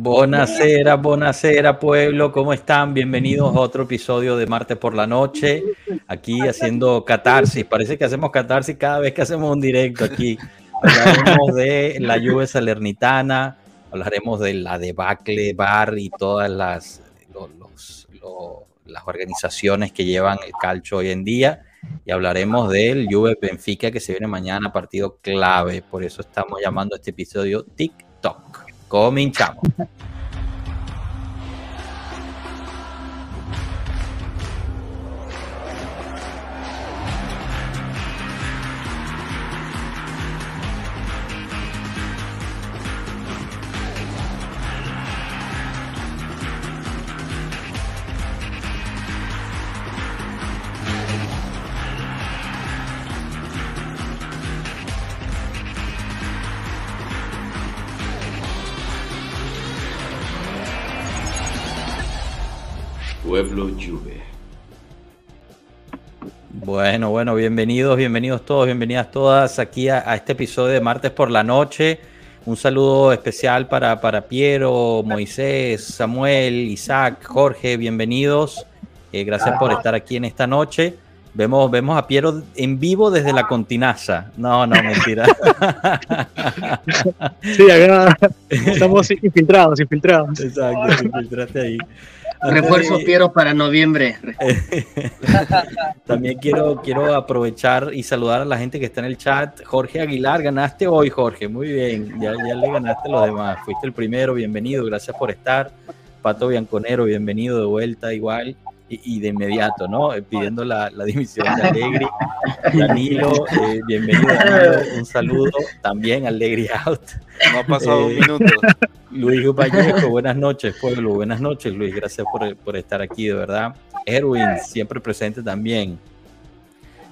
Buonasera, buonasera pueblo, ¿cómo están? Bienvenidos a otro episodio de Martes por la Noche, aquí haciendo catarsis, parece que hacemos catarsis cada vez que hacemos un directo aquí. Hablaremos de la lluvia salernitana, hablaremos de la debacle bar y todas las, las organizaciones que llevan el calcio hoy en día y hablaremos del Juve Benfica que se viene mañana, partido clave, por eso estamos llamando este episodio TikTok. Cominchamos. Pueblo Juve. Bueno, bueno, bienvenidos, bienvenidos todos, bienvenidas todas aquí a, este episodio de Martes por la Noche. Un saludo especial para, para Piero, Moisés, Samuel, Isaac, Jorge, bienvenidos. Eh, gracias por estar aquí en esta noche. Vemos, vemos a Piero en vivo desde la Continaza. No, no, mentira. Sí, acá estamos infiltrados, infiltrados. Exacto, infiltraste ahí. Refuerzo Piero para noviembre. También quiero, quiero aprovechar y saludar a la gente que está en el chat. Jorge Aguilar, ganaste hoy, Jorge. Muy bien. Ya, ya le ganaste a los demás. Fuiste el primero, bienvenido. Gracias por estar. Pato Bianconero, bienvenido de vuelta igual. Y, de inmediato, ¿no? Eh, pidiendo la, la dimisión de Alegri. Danilo, eh, bienvenido, Un saludo también a Alegri Out. No ha pasado un eh, minuto. Luis Vallejo, buenas noches, pueblo. Buenas noches, Luis. Gracias por, por estar aquí, de verdad. Erwin, siempre presente también.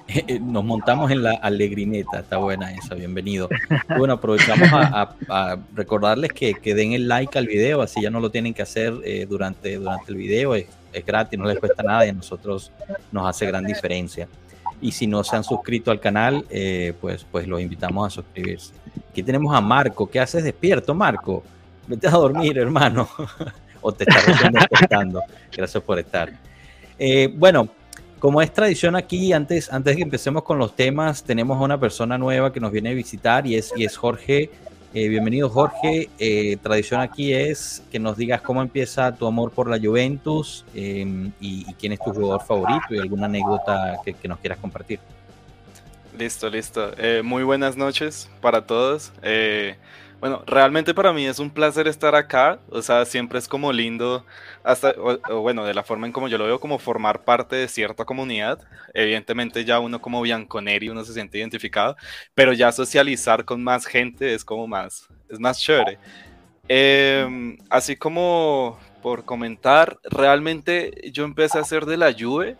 Eh, eh, nos montamos en la alegrineta, está buena esa, bienvenido. Bueno, aprovechamos a, recordarles que, que, den el like al video, así ya no lo tienen que hacer eh, durante, durante el video, es, gratis, no les cuesta nada y a nosotros nos hace gran diferencia. Y si no se han suscrito al canal, pues, pues los invitamos a suscribirse. Aquí tenemos a Marco, ¿qué haces despierto, Marco? Vete a dormir, hermano. o te estás despertando. Gracias por estar. Eh, bueno, como es tradición aquí, antes, antes de que empecemos con los temas, tenemos a una persona nueva que nos viene a visitar y es, y es Jorge. Eh, bienvenido Jorge. Eh, tradición aquí es que nos digas cómo empieza tu amor por la Juventus em, y, quién es tu jugador favorito y alguna anécdota que, que nos quieras compartir. Listo, listo. muy buenas noches para todos. Bueno, realmente para mí es un placer estar acá, o sea, siempre es como lindo, hasta, o, bueno, de la forma en como yo lo veo, como formar parte de cierta comunidad. Evidentemente ya uno como Bianconeri, uno se siente identificado, pero ya socializar con más gente es como más, es más chévere. Em, así como por comentar, realmente yo empecé a hacer de la Juve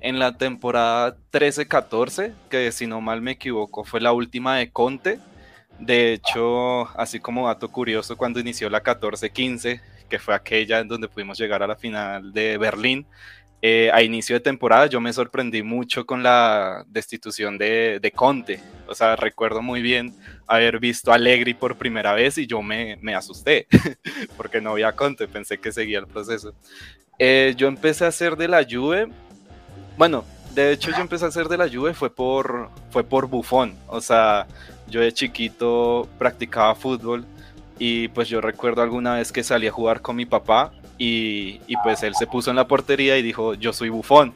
en la temporada 13-14, que si no mal me equivoco fue la última de Conte de hecho, así como dato curioso, cuando inició la 14-15, que fue aquella en donde pudimos llegar a la final de Berlín, eh, a inicio de temporada yo me sorprendí mucho con la destitución de, de, Conte. O sea, recuerdo muy bien haber visto a Allegri por primera vez y yo me, me asusté porque no había Conte, pensé que seguía el proceso. Eh, yo empecé a hacer de la Juve, bueno, de hecho yo empecé a hacer de la Juve fue por, fue por Buffon, o sea, yo de chiquito practicaba fútbol y pues yo recuerdo alguna vez que salí a jugar con mi papá y, pues él se puso en la portería y dijo, yo soy bufón.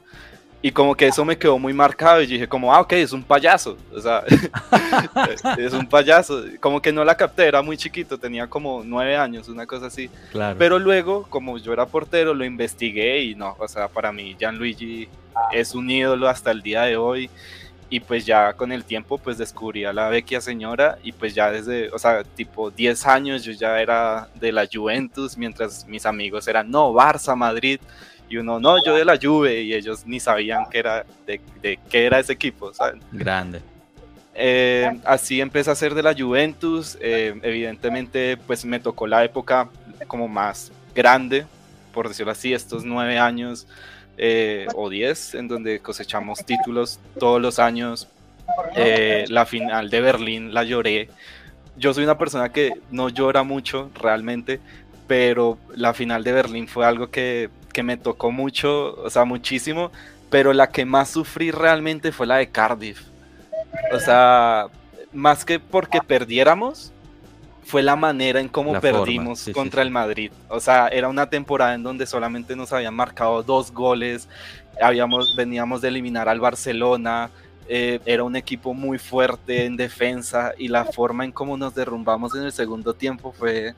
Y como que eso me quedó muy marcado y dije como, ah, ok, es un payaso. O sea, es un payaso. Como que no la capté, era muy chiquito, tenía como nueve años, una cosa así. Claro. Pero luego, como yo era portero, lo investigué y no, o sea, para mí Gianluigi es un ídolo hasta el día de hoy y pues ya con el tiempo pues descubrí a la vecchia señora y pues ya desde, o sea, tipo 10 años yo ya era de la Juventus, mientras mis amigos eran, no, Barça, Madrid, y uno, no, yo de la Juve, y ellos ni sabían que era, de, de qué era ese equipo, ¿saben? Grande. Eh, así empecé a ser de la Juventus, eh, evidentemente pues me tocó la época como más grande, por decirlo así, estos nueve años eh, o 10, en donde cosechamos títulos todos los años. Eh, la final de Berlín la lloré. Yo soy una persona que no llora mucho realmente, pero la final de Berlín fue algo que, que me tocó mucho, o sea, muchísimo, pero la que más sufrí realmente fue la de Cardiff. O sea, más que porque perdiéramos, fue la manera en cómo La perdimos sí, contra sí. el Madrid. O sea, era una temporada en donde solamente nos habían marcado dos goles, habíamos, veníamos de eliminar al Barcelona, eh, era un equipo muy fuerte en defensa y la forma en cómo nos derrumbamos en el segundo tiempo fue,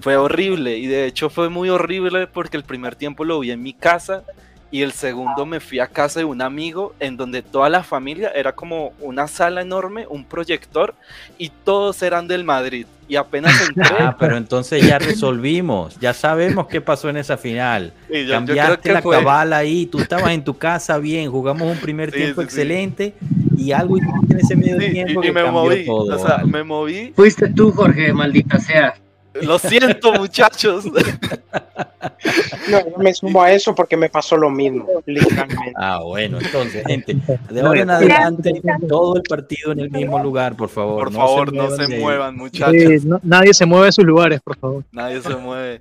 fue horrible. Y de hecho fue muy horrible porque el primer tiempo lo vi en mi casa y el segundo me fui a casa de un amigo en donde toda la familia era como una sala enorme, un proyector y todos eran del Madrid. Y apenas entré, Ah, pero entonces ya resolvimos, ya sabemos qué pasó en esa final. y yo- yo creo Cambiaste que la fue- cabala ahí, tú estabas en tu casa bien, jugamos un primer Sí, tiempo sí, sí. excelente y algo hiciste en ese medio Sí, y, tiempo y que me cambió moví, todo. o sea, ¿vale? me moví. Fuiste tú, Jorge, maldita sea. Lo siento, muchachos. No, yo me sumo a eso porque me pasó lo mismo, literalmente. Ah, bueno, entonces, gente, de ahora en adelante, todo el partido en el mismo lugar, por favor. Por favor, no se muevan, muchachos. Sí, no- nadie se mueve de sus lugares, por favor. Nadie se mueve.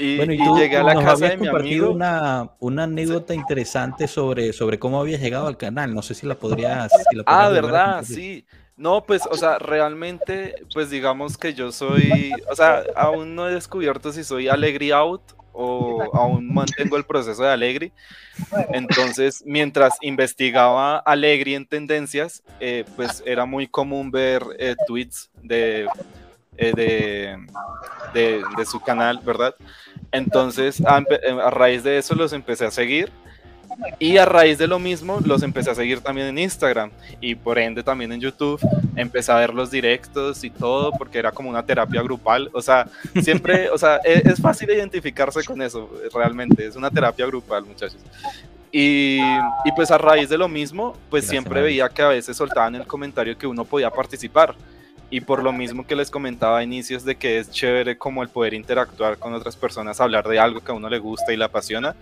Y, Bueno, y y tú llegué a la nos casa de mi amigo. una, una anécdota interesante sobre, sobre cómo habías llegado al canal. No sé si la podrías. si la Ah, podrías volver a verdad, sí. No, pues, o sea, realmente, pues digamos que yo soy, o sea, aún no he descubierto si soy Allegri out o aún mantengo el proceso de Allegri. Entonces, mientras investigaba Allegri en tendencias, eh, pues era muy común ver eh, tweets de, eh, de, de, de su canal, ¿verdad? Entonces, a, a raíz de eso los empecé a seguir. Y a raíz de lo mismo, los empecé a seguir también en Instagram y por ende también en YouTube. Empecé a ver los directos y todo porque era como una terapia grupal. O sea, siempre, o sea, e- es, fácil identificarse con eso, realmente. Es una terapia grupal, muchachos. Y, y pues a raíz de lo mismo, pues Gracias, siempre veía que a veces soltaban el comentario que uno podía participar. Y por lo mismo que les comentaba a inicios de que es chévere como el poder interactuar con otras personas, hablar de algo que a uno le gusta y le apasiona.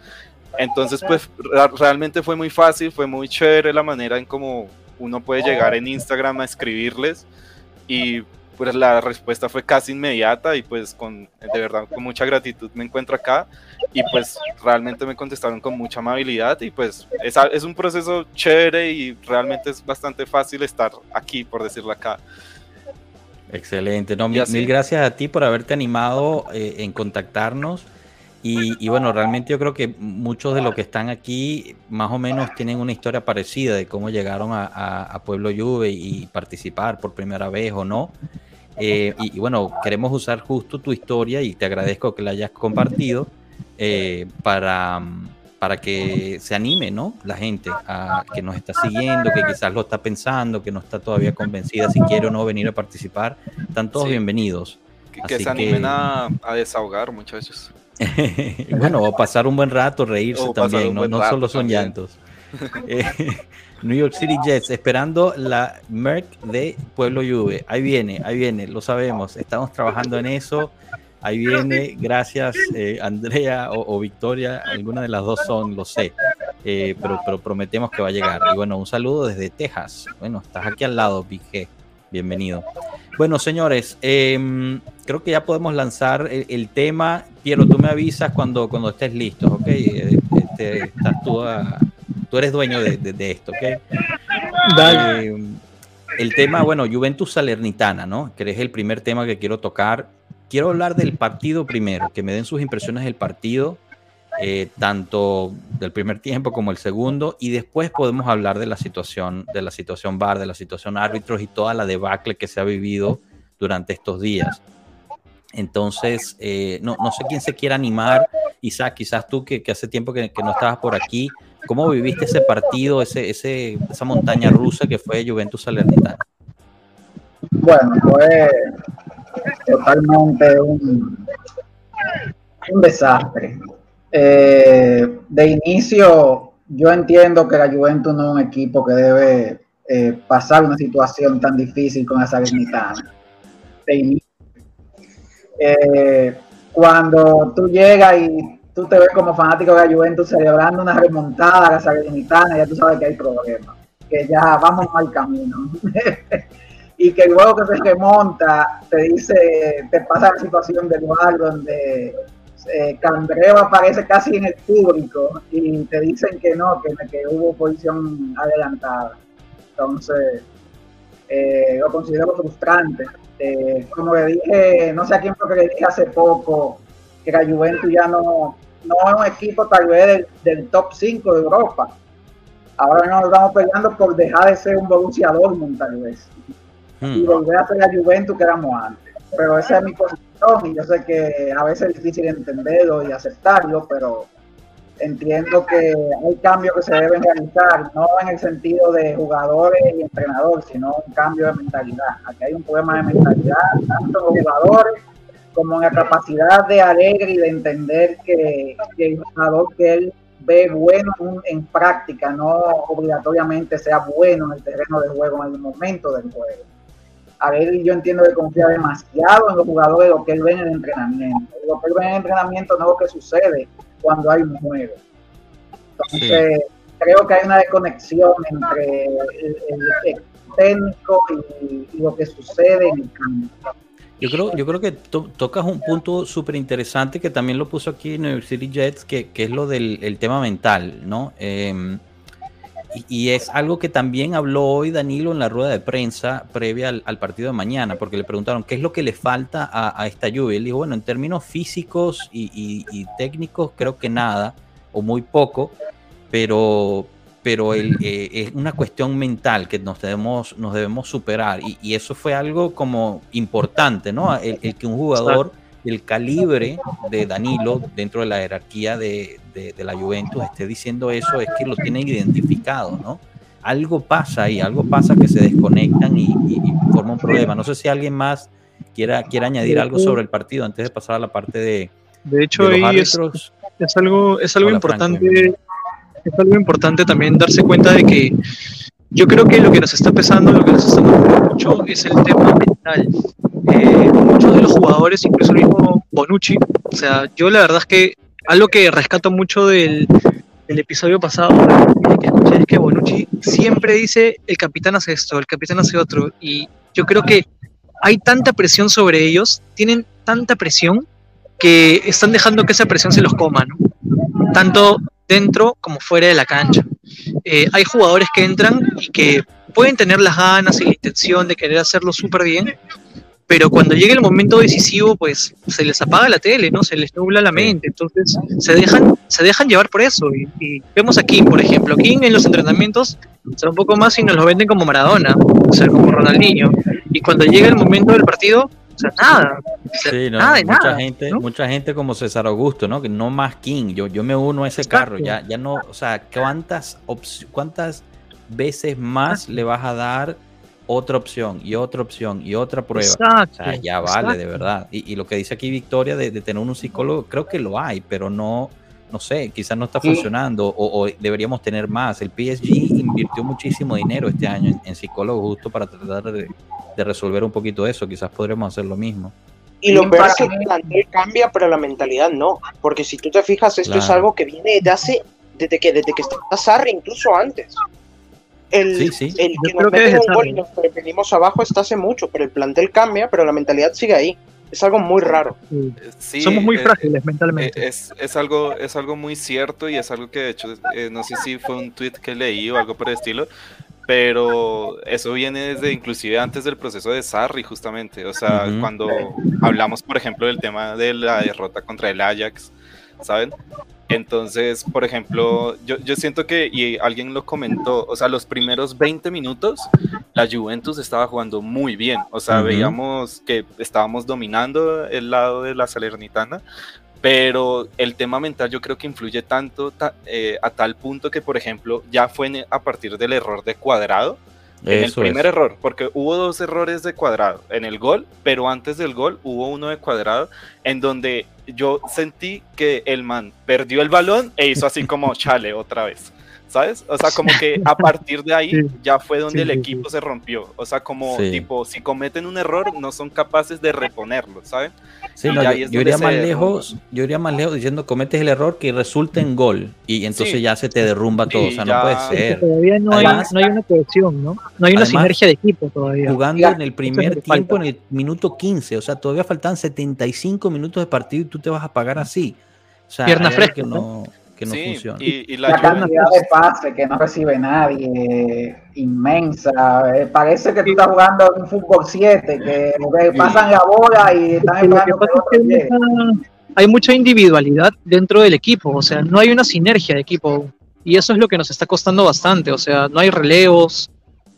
Entonces, pues realmente fue muy fácil, fue muy chévere la manera en cómo uno puede llegar en Instagram a escribirles y pues la respuesta fue casi inmediata y pues con de verdad con mucha gratitud me encuentro acá y pues realmente me contestaron con mucha amabilidad y pues es, a- es un proceso chévere y realmente es bastante fácil estar aquí por decirlo acá. Excelente. No, mil, mil gracias a ti por haberte animado eh, en contactarnos. Y, y bueno, realmente yo creo que muchos de los que están aquí más o menos tienen una historia parecida de cómo llegaron a, a- a Pueblo Juve y participar por primera vez o no. Eh, y, y bueno, queremos usar justo tu historia y te agradezco que la hayas compartido eh, para, para que se anime, ¿no? La gente a, que nos está siguiendo, que quizás lo está pensando, que no está todavía convencida si quiere o no venir a participar. Están todos Sí. bienvenidos. Que, que se animen que- a, a desahogar, muchachos. bueno, o pasar un buen rato, reírse O también, no, solo son también. llantos. Eh, New York City Jets, esperando la Merck de Pueblo Juve. Ahí viene, ahí viene, lo sabemos. Estamos trabajando en eso. Ahí viene, gracias eh, Andrea o, o Victoria, alguna de las dos son, lo sé. Eh, pero, pero prometemos que va a llegar. Y bueno, un saludo desde Texas. Bueno, estás aquí al lado, G. Bienvenido. Bueno, señores, em, creo que ya podemos lanzar el, el tema. Piero, tú me avisas cuando, cuando estés listo, ¿ok? Este, estás tú, a- tú eres dueño de, de- de esto, ¿ok? Dale. Eh, el tema, bueno, Juventus Salernitana, ¿no? Que es el primer tema que quiero tocar. Quiero hablar del partido primero, que me den sus impresiones del partido, eh, tanto del primer tiempo como el segundo, y después podemos hablar de la situación, de la situación VAR, de la situación árbitros y toda la debacle que se ha vivido durante estos días. Entonces, eh, no, no sé quién se quiera animar. Isaac, quizás tú que, hace tiempo que, no estabas por aquí, ¿cómo viviste ese partido, ese, esa montaña rusa que fue Juventus Salernitana? Bueno, fue totalmente un, un desastre. Eh, de inicio, yo entiendo que la Juventus no es un equipo que debe eh, pasar una situación tan difícil con la Salernitana. De inicio. Eh, cuando tú llegas y tú te ves como fanático de la Juventus celebrando una remontada a la Salernitana, ya tú sabes que hay problemas, que ya vamos mal camino. y que luego que se remonta, te dice, te pasa la situación del bar donde eh, Candreva aparece casi en el público y te dicen que no, que, que hubo posición adelantada. Entonces, eh, lo considero frustrante. Eh, como le dije, no sé a quién fue que le dije hace poco, que la Juventus ya no, no es un equipo tal vez del, del top 5 de Europa. Ahora nos estamos peleando por dejar de ser un Borussia Dortmund tal vez y Hmm. volver a ser la Juventus que éramos antes. Pero esa es mi posición y yo sé que a veces es difícil entenderlo y aceptarlo, pero entiendo que hay cambios que se deben realizar, no en el sentido de jugadores y entrenadores, sino un cambio de mentalidad. Aquí hay un problema de mentalidad, tanto los jugadores como en la capacidad de Alegre y de entender que, el jugador que él ve bueno en, en práctica, no obligatoriamente sea bueno en el terreno de juego en el momento del juego. Alegre yo entiendo que confía demasiado en los jugadores lo que él ve en el entrenamiento. Lo que él ve en el entrenamiento no es lo que sucede cuando hay un juego. Entonces, creo que hay una desconexión entre el, el- el técnico y, y lo que sucede en el campo. Yo creo, yo creo que to- tocas un punto súper interesante que también lo puso aquí en University Jets, que, que es lo del el tema mental, ¿no? Eh, y, es algo que también habló hoy Danilo en la rueda de prensa previa al, partido de mañana, porque le preguntaron qué es lo que le falta a, esta lluvia. Él dijo, bueno, en términos físicos y, técnicos creo que nada, o muy poco, pero, pero eh, es una cuestión mental que nos debemos, nos debemos superar. Y, y eso fue algo como importante, ¿no? El, el que un jugador del calibre de Danilo dentro de la jerarquía de, de- de la Juventus esté diciendo eso es que lo tienen identificado, ¿no? Algo pasa ahí, algo pasa que se desconectan y, y- y forma un problema. No sé si alguien más quiera, quiera añadir algo sobre el partido antes de pasar a la parte de, De hecho, de ahí es, es algo, es algo Hola, importante, es algo importante también darse cuenta de que yo creo que lo que nos está pesando, lo que nos está marcando mucho es el tema mental. Muchos de los jugadores, incluso el mismo Bonucci, o sea, yo la verdad es que algo que rescato mucho del, episodio pasado es que Bonucci siempre dice el capitán hace esto, el capitán hace otro, y yo creo que hay tanta presión sobre ellos, tienen tanta presión que están dejando que esa presión se los coma. Tanto dentro como fuera de la cancha. Eh, hay jugadores que entran y que pueden tener las ganas y la intención de querer hacerlo súper bien, pero cuando llega el momento decisivo, pues se les apaga la tele, ¿no? Se les nubla la mente, entonces se dejan, se dejan llevar por eso. Y, y vemos a King, por ejemplo, King en los entrenamientos será un poco más y nos lo venden como Maradona, o sea, como Ronaldinho. Y cuando llega el momento del partido, o sea, nada. O sea, Sí, no, nada de mucha nada, gente, ¿no? mucha gente como César Augusto, ¿no? Que no más King. Yo, yo me uno a ese Exacto. carro. Ya, ya no, o sea, ¿cuántas, cuántas veces más le vas a dar otra opción y otra opción y otra prueba? Exacto. O sea, ya vale, de verdad. Y, y lo que dice aquí Victoria de, de tener un psicólogo, creo que lo hay, pero no, no sé, quizás no está Sí. funcionando o, o deberíamos tener más. El PSG invirtió muchísimo dinero este año en, en psicólogos justo para tratar de, de resolver un poquito eso. Quizás podremos hacer lo mismo. Y lo peor es que el plantel cambia, pero la mentalidad no. Porque si tú te fijas, esto es algo que viene desde hace, desde que, desde que está Sarri, incluso antes. El, Sí, sí. el que nos que meten desde un gol y nos venimos abajo está hace mucho, pero el plantel cambia, pero la mentalidad sigue ahí. Es algo muy raro. Sí. Somos muy eh, frágiles eh, mentalmente. Es, es algo, es algo muy cierto y es algo que de hecho, eh, no sé si fue un tweet que leí o algo por el estilo, pero eso viene desde inclusive antes del proceso de Sarri justamente, o sea, cuando hablamos por ejemplo del tema de la derrota contra el Ajax, ¿saben? Entonces, por ejemplo, yo, yo siento que, y alguien lo comentó, o sea, los primeros 20 minutos, la Juventus estaba jugando muy bien, o sea, veíamos que estábamos dominando el lado de la Salernitana, pero el tema mental yo creo que influye tanto ta- eh, a tal punto que, por ejemplo, ya fue en- a partir del error de cuadrado, en el primer es. error, porque hubo dos errores de cuadrado en el gol, pero antes del gol hubo uno de cuadrado en donde yo sentí que el man perdió el balón e hizo así como chale otra vez. ¿Sabes? O sea, como que a partir de ahí Sí. ya fue donde Sí, el sí, equipo se rompió. O sea, como Sí. tipo, si cometen un error, no son capaces de reponerlo, ya yo, iría más derrumba. lejos, yo iría más lejos diciendo cometes el error que resulta en gol y entonces Sí. ya se te derrumba todo, Sí, o sea, ya- no puede ser. todavía no hay, Además- no hay una cohesión, ¿no? No hay una Además, sinergia de equipo todavía. Jugando Ya, en el primer tiempo, en el minuto 15, o sea, todavía faltan 75 minutos de partido y tú te vas a pagar así. O sea, Pierna hay fresca, que no, que no sí, funciona. y, y la cantidad de pases que no recibe nadie, inmensa. Eh, parece que tú estás jugando en un fútbol 7, que, que pasan la bola y están esperando que hay mucha individualidad dentro del equipo, o sea, no hay una sinergia de equipo. Y eso es lo que nos está costando bastante, o sea, no hay relevos,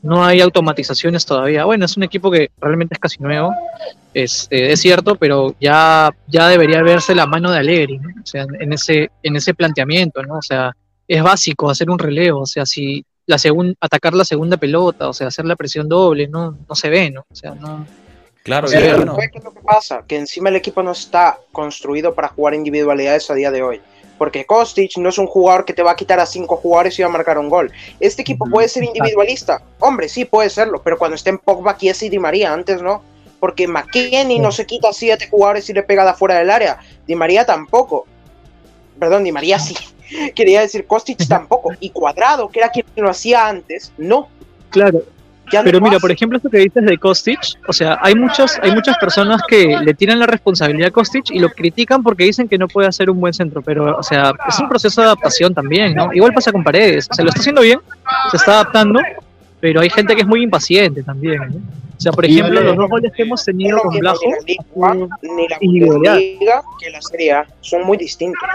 no hay automatizaciones todavía. Bueno, es un equipo que realmente es casi nuevo, es, eh, es cierto, pero ya, ya debería verse la mano de Allegri, ¿no? o sea, en ese, en ese planteamiento, ¿no? O sea, es básico hacer un relevo, o sea, si la segun- atacar la segunda pelota, o sea, hacer la presión doble, no, no se ve, ¿no? O sea, no. Claro, Pero bueno, ¿sabes qué es lo que pasa? Que encima el equipo no está construido para jugar individualidades a día de hoy. Porque Kostic no es un jugador que te va a quitar a cinco jugadores y va a marcar un gol. Este equipo puede ser individualista. Hombre, sí, puede serlo. Pero cuando estén Pogba, Chiesa y Di María, antes no. Porque McKennie no se quita a siete jugadores y le pega de afuera del área. Di María tampoco. Perdón, Di María sí. Quería decir Kostic tampoco. Y Cuadrado, que era quien lo hacía antes, no. Claro, Pero mira, por ejemplo, esto que dices de Kostic, o sea, hay muchas, hay muchas personas que le tiran la responsabilidad a Kostic y lo critican porque dicen que no puede hacer un buen centro, pero, o sea, es un proceso de adaptación también, ¿no? Igual pasa con Paredes, se lo está haciendo bien, se está adaptando, pero hay gente que es muy impaciente también, ¿no? O sea, por ejemplo, los dos goles que hemos tenido con Blajo, ni la Liga One, ni la. Bundesliga que la Serie A. Son muy distintos.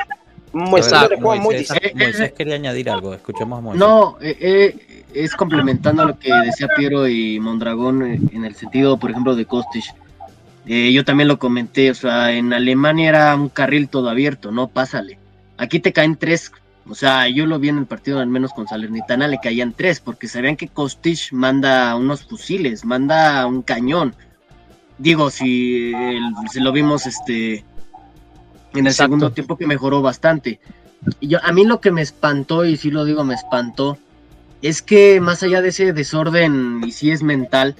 Muy Exacto. muy Moisés, distintos. Moisés quería añadir algo, escuchemos a Moisés. No, eh, eh, es complementando a lo que decía Piero y Mondragón eh, en el sentido, por ejemplo, de Kostic. Eh, yo también lo comenté, o sea, en Alemania era un carril todo abierto, no pásale. Aquí te caen tres, o sea, yo lo vi en el partido al menos con Salernitana, le caían tres, porque sabían que Kostic manda unos fusiles, manda un cañón. Digo, si el- se lo vimos este en el Exacto. segundo tiempo que mejoró bastante. Y yo, a mí lo que me espantó, y sí lo digo, me espantó, es que más allá de ese desorden, y si es mental,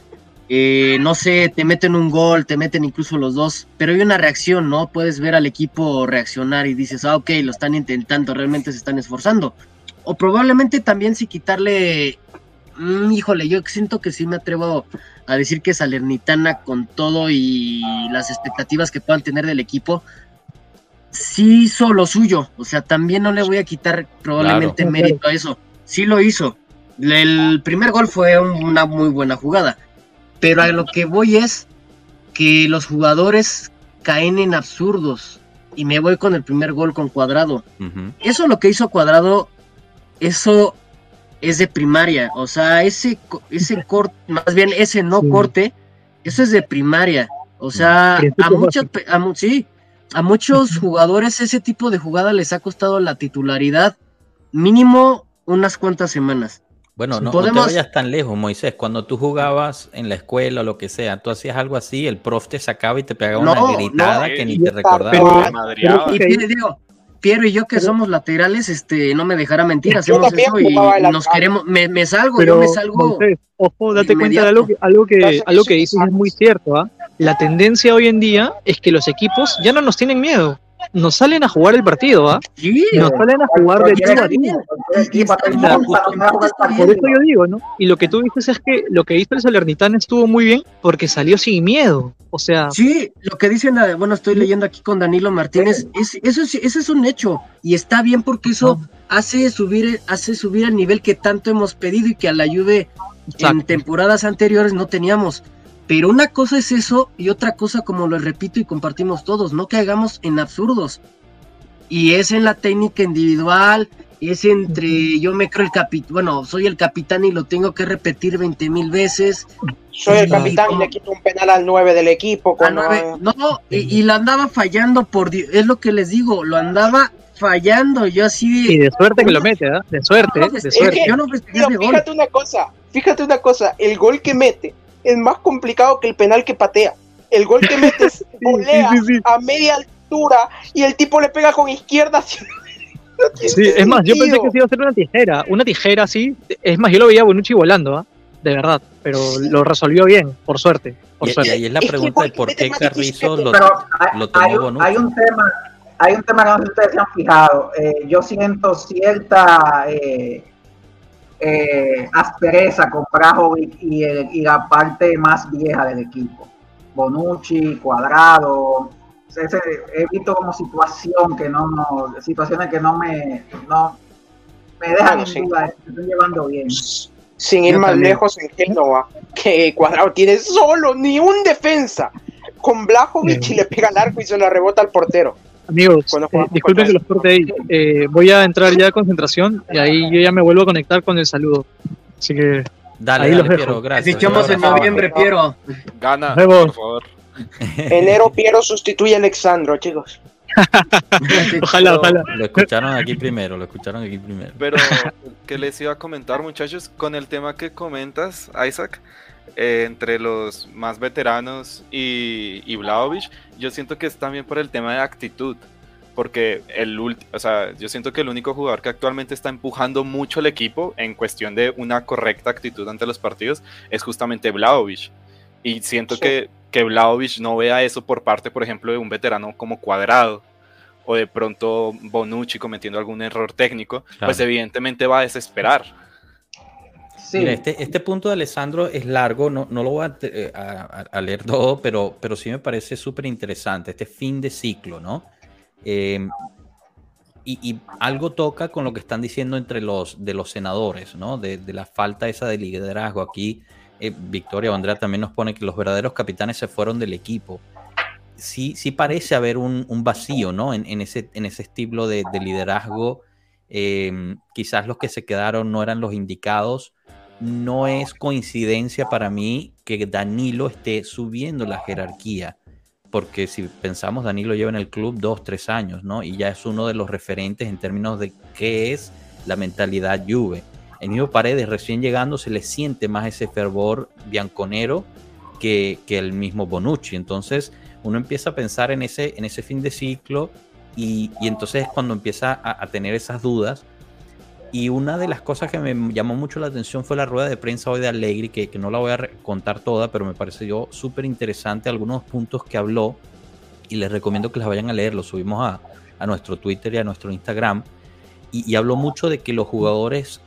eh, no sé, te meten un gol, te meten incluso los dos, pero hay una reacción, ¿no? Puedes ver al equipo reaccionar y dices, ah, ok, lo están intentando, realmente se están esforzando. O probablemente también si quitarle, mm, híjole, yo siento que sí me atrevo a decir que Salernitana con todo y las expectativas que puedan tener del equipo, sí hizo lo suyo. O sea, también no le voy a quitar probablemente Claro. mérito a eso. Sí lo hizo. El primer gol fue un- una muy buena jugada. Pero a lo que voy es que los jugadores caen en absurdos. Y me voy con el primer gol con Cuadrado. Eso lo que hizo Cuadrado, eso es de primaria. O sea, ese, ese corte, más bien ese no Sí. corte, eso es de primaria. O sea, a Principios muchas, pe- a mu- sí, a muchos jugadores ese tipo de jugada les ha costado la titularidad mínimo unas cuantas semanas. Bueno, no, te vayas tan lejos, Moisés. Cuando tú jugabas en la escuela o lo que sea, tú hacías algo así, el prof te sacaba y te pegaba No, una gritada no, que ni te recordaba. Pero- pero- Y. Piero, digo, Piero y yo que somos laterales, este, no me dejará mentir, hacemos eso y nos queremos, me, me salgo, pero yo me salgo. Moisés, ojo, date cuenta de algo que, algo que, algo que dices es muy cierto, ¿ah? La tendencia hoy en día es que los equipos ya no nos tienen miedo, nos salen a jugar el partido, ¿ah? Sí, Nos salen a jugar de partido. Por eso yo digo, ¿no? Y lo que tú dices es que lo que hizo el Salernitana estuvo muy bien porque salió sin miedo. O sea, Sí, lo que dicen, ah, bueno, estoy leyendo aquí con Danilo Martínez, es, eso, es, eso es un hecho y está bien porque eso hace subir, hace subir el nivel que tanto hemos pedido y que a la Juve en temporadas anteriores no teníamos. Pero una cosa es eso y otra cosa, como lo repito y compartimos todos, no caigamos en absurdos. Y es en la técnica individual, es entre yo me creo el capitán, bueno, soy el capitán y lo tengo que repetir 20 mil veces. Soy el capitán y le quito un penal al 9 del equipo. Ah, Cuando, nueve- no, y, y lo andaba fallando por Dios, es lo que les digo, lo andaba fallando, yo así Y de... suerte que lo mete, ¿ah? De suerte, No, de es suerte. que- yo no festejé Tío, ese gol. fíjate una cosa, fíjate una cosa, el gol que mete es más complicado que el penal que patea. El gol que mete es volea sí, sí. a media altura y el tipo le pega con izquierda. hacia- Sí, es más, yo pensé que se iba a hacer una tijera, una tijera así. Es más, yo lo veía a Bonucci volando, ¿ah? de verdad, pero lo resolvió bien, por suerte. Por Y, y suerte. ahí es la Es que, pregunta de ¿por qué Carrizo lo, lo tomó hay un, Bonucci. hay un tema, hay un tema que no sé si ustedes se han fijado. Eh, yo siento cierta eh, eh, aspereza con Brajovic y, el- y la parte más vieja del equipo. Bonucci, Cuadrado. Ese- he visto como situación que no, no- situaciones que no me, no, me dejan Bueno, en sí. duda de que se están llevando bien. Sin ir Yo más también. lejos en Génova, que Cuadrado tiene solo ni un defensa con Blajovic y le pega al arco y se la rebota al portero. Amigos, eh, disculpen que los corte ahí. Eh, voy a entrar ya a concentración y ahí yo ya me vuelvo a conectar con el saludo. Así que Dale, Ahí dale, los dejo. Piero, gracias. Fichamos en noviembre, Piero. Gana, por favor. Enero Piero sustituye a Alexandro, chicos. ojalá, ojalá. Lo escucharon aquí primero, lo escucharon aquí primero. Pero, ¿qué les iba a comentar, muchachos? Con el tema que comentas, Isaac, eh, entre los más veteranos y, y yo siento que es también por el tema de actitud. Porque el o sea, yo siento que el único jugador que actualmente está empujando mucho el equipo en cuestión de una correcta actitud ante los partidos es justamente Vlahovic. Y siento Sí. que, que Vlahovic no vea eso por parte, por ejemplo, de un veterano como Cuadrado o de pronto Bonucci cometiendo algún error técnico, pues evidentemente va a desesperar. Sí, Mira, este, este punto de Alessandro es largo, no, no lo voy a, eh, a- a leer todo, pero, pero sí me parece súper interesante, este fin de ciclo, ¿no? Eh, y, y algo toca con lo que están diciendo entre los de los senadores, ¿no? De, de la falta esa de liderazgo. Aquí eh, Victoria o Andrea también nos pone que los verdaderos capitanes se fueron del equipo. Sí, sí parece haber un, un vacío, ¿no? En, en ese, en ese estilo de, de liderazgo. Eh, quizás los que se quedaron no eran los indicados. No es coincidencia para mí que Danilo esté subiendo la jerarquía porque si pensamos, Danilo lleva en el club dos, tres años, ¿no? Y ya es uno de los referentes en términos de qué es la mentalidad Juve. El mismo Paredes, recién llegando, se le siente más ese fervor bianconero que, que el mismo Bonucci. Entonces, uno empieza a pensar en ese, en ese fin de ciclo y, y entonces es cuando empieza a, a tener esas dudas. Y una de las cosas que me llamó mucho la atención fue la rueda de prensa hoy de Allegri, que, que no la voy a contar toda, pero me pareció súper interesante algunos puntos que habló y les recomiendo que las vayan a leer, lo subimos a, a nuestro Twitter y a nuestro Instagram. Y, habló mucho de que los jugadores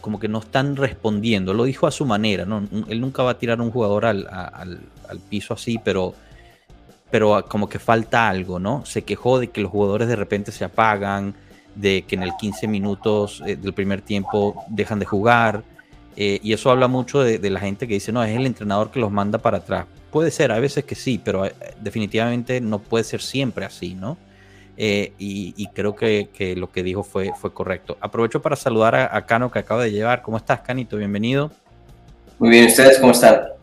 como que no están respondiendo, lo dijo a su manera, ¿no? él nunca va a tirar un jugador al, al- al piso así, pero, pero como que falta algo, ¿no? Se quejó de que los jugadores de repente se apagan, de que en el 15 minutos eh, del primer tiempo dejan de jugar. eh, y eso habla mucho de, la gente que dice, no, es el entrenador que los manda para atrás. Puede ser, a veces que sí, pero eh, definitivamente no puede ser siempre así, ¿no? Y, creo que, lo que dijo fue, fue correcto. Aprovecho para saludar a, a Cano que acaba de llegar. ¿Cómo estás, Canito? Bienvenido. Muy bien, ¿ustedes cómo están?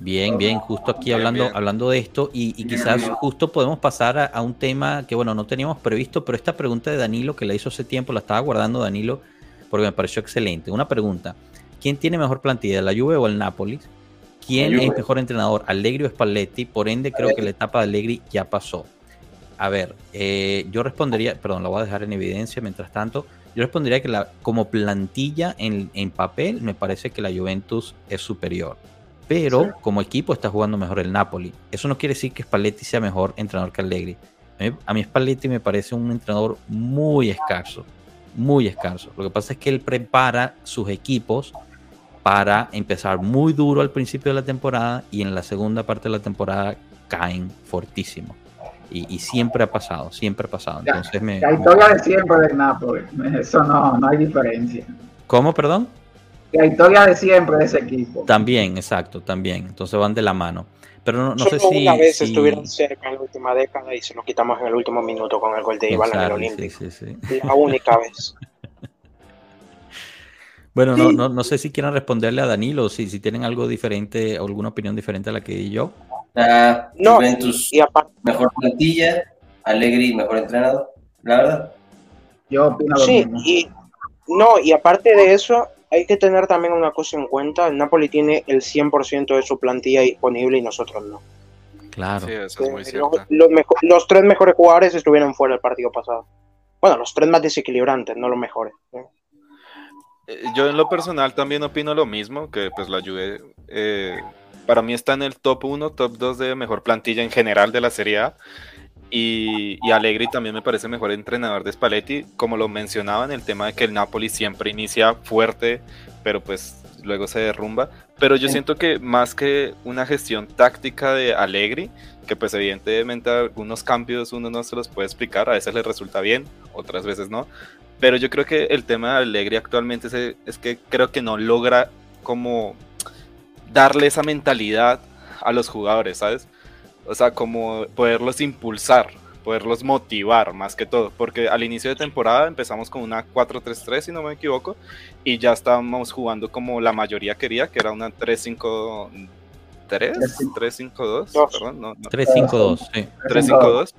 Bien, bien, justo aquí hablando, bien. hablando de esto y, y quizás justo podemos pasar a, a un tema que, bueno, no teníamos previsto, pero esta pregunta de Danilo que la hizo hace tiempo, la estaba guardando Danilo porque me pareció excelente. Una pregunta, ¿quién tiene mejor plantilla, la Juve o el Napoli? ¿Quién es mejor entrenador, Allegri o Spalletti? Por ende, creo que la etapa de Allegri ya pasó. A ver, eh, yo respondería, perdón, la voy a dejar en evidencia mientras tanto. Yo respondería que la, como plantilla en, en papel, me parece que la Juventus es superior. Pero como equipo está jugando mejor el Napoli. Eso no quiere decir que Spalletti sea mejor entrenador que Allegri. A mí, a mí Spalletti me parece un entrenador muy escaso. Muy escaso. Lo que pasa es que él prepara sus equipos para empezar muy duro al principio de la temporada y en la segunda parte de la temporada caen fortísimo. Y, y siempre ha pasado, siempre ha pasado. Entonces me, la me- historia de siempre del Napoli. Eso no, no hay diferencia. ¿Cómo, perdón? La historia de siempre de ese equipo. También, exacto, también. Entonces van de la mano. Pero no, no sé si. una vez si- estuvieron cerca en la última década y se lo quitamos en el último minuto con el gol de Iván en el Sarri, sí, Olímpico. sí, sí. La única vez. Bueno, no, no, no sé si quieran responderle a Danilo, si, si tienen algo diferente, o alguna opinión diferente a la que di yo. Ah, No, Juventus, Y aparte, mejor plantilla, Allegri, mejor entrenador, la verdad. Yo opino lo sí, mismo. y no, y aparte de eso, hay que tener también una cosa en cuenta. El Napoli tiene el 100% de su plantilla disponible y nosotros no. Claro. Sí, eso es muy Eh, cierto. los, los mejo- los tres mejores jugadores estuvieron fuera el partido pasado. Bueno, los tres más desequilibrantes, no los mejores. ¿eh? Eh, Yo en lo personal también opino lo mismo, que pues la Juve eh, para mí está en el top 1, top 2 de mejor plantilla en general de la Serie A. Y, y Allegri también me parece mejor entrenador de Spalletti, como lo mencionaba en el tema de que el Napoli siempre inicia fuerte, pero pues luego se derrumba. Pero yo siento que más que una gestión táctica de Allegri, que pues evidentemente algunos cambios uno no se los puede explicar, a veces le resulta bien, otras veces no. Pero yo creo que el tema de Allegri actualmente es, es que creo que no logra como darle esa mentalidad a los jugadores, ¿sabes? O sea, como poderlos impulsar, poderlos motivar más que todo, porque al inicio de temporada empezamos con una 4-3-3, si no me equivoco, y ya estábamos jugando como la mayoría quería, que era una 3-5-3, 3-5-2, perdón, no, no. 3-5-2, sí. 3-5-2.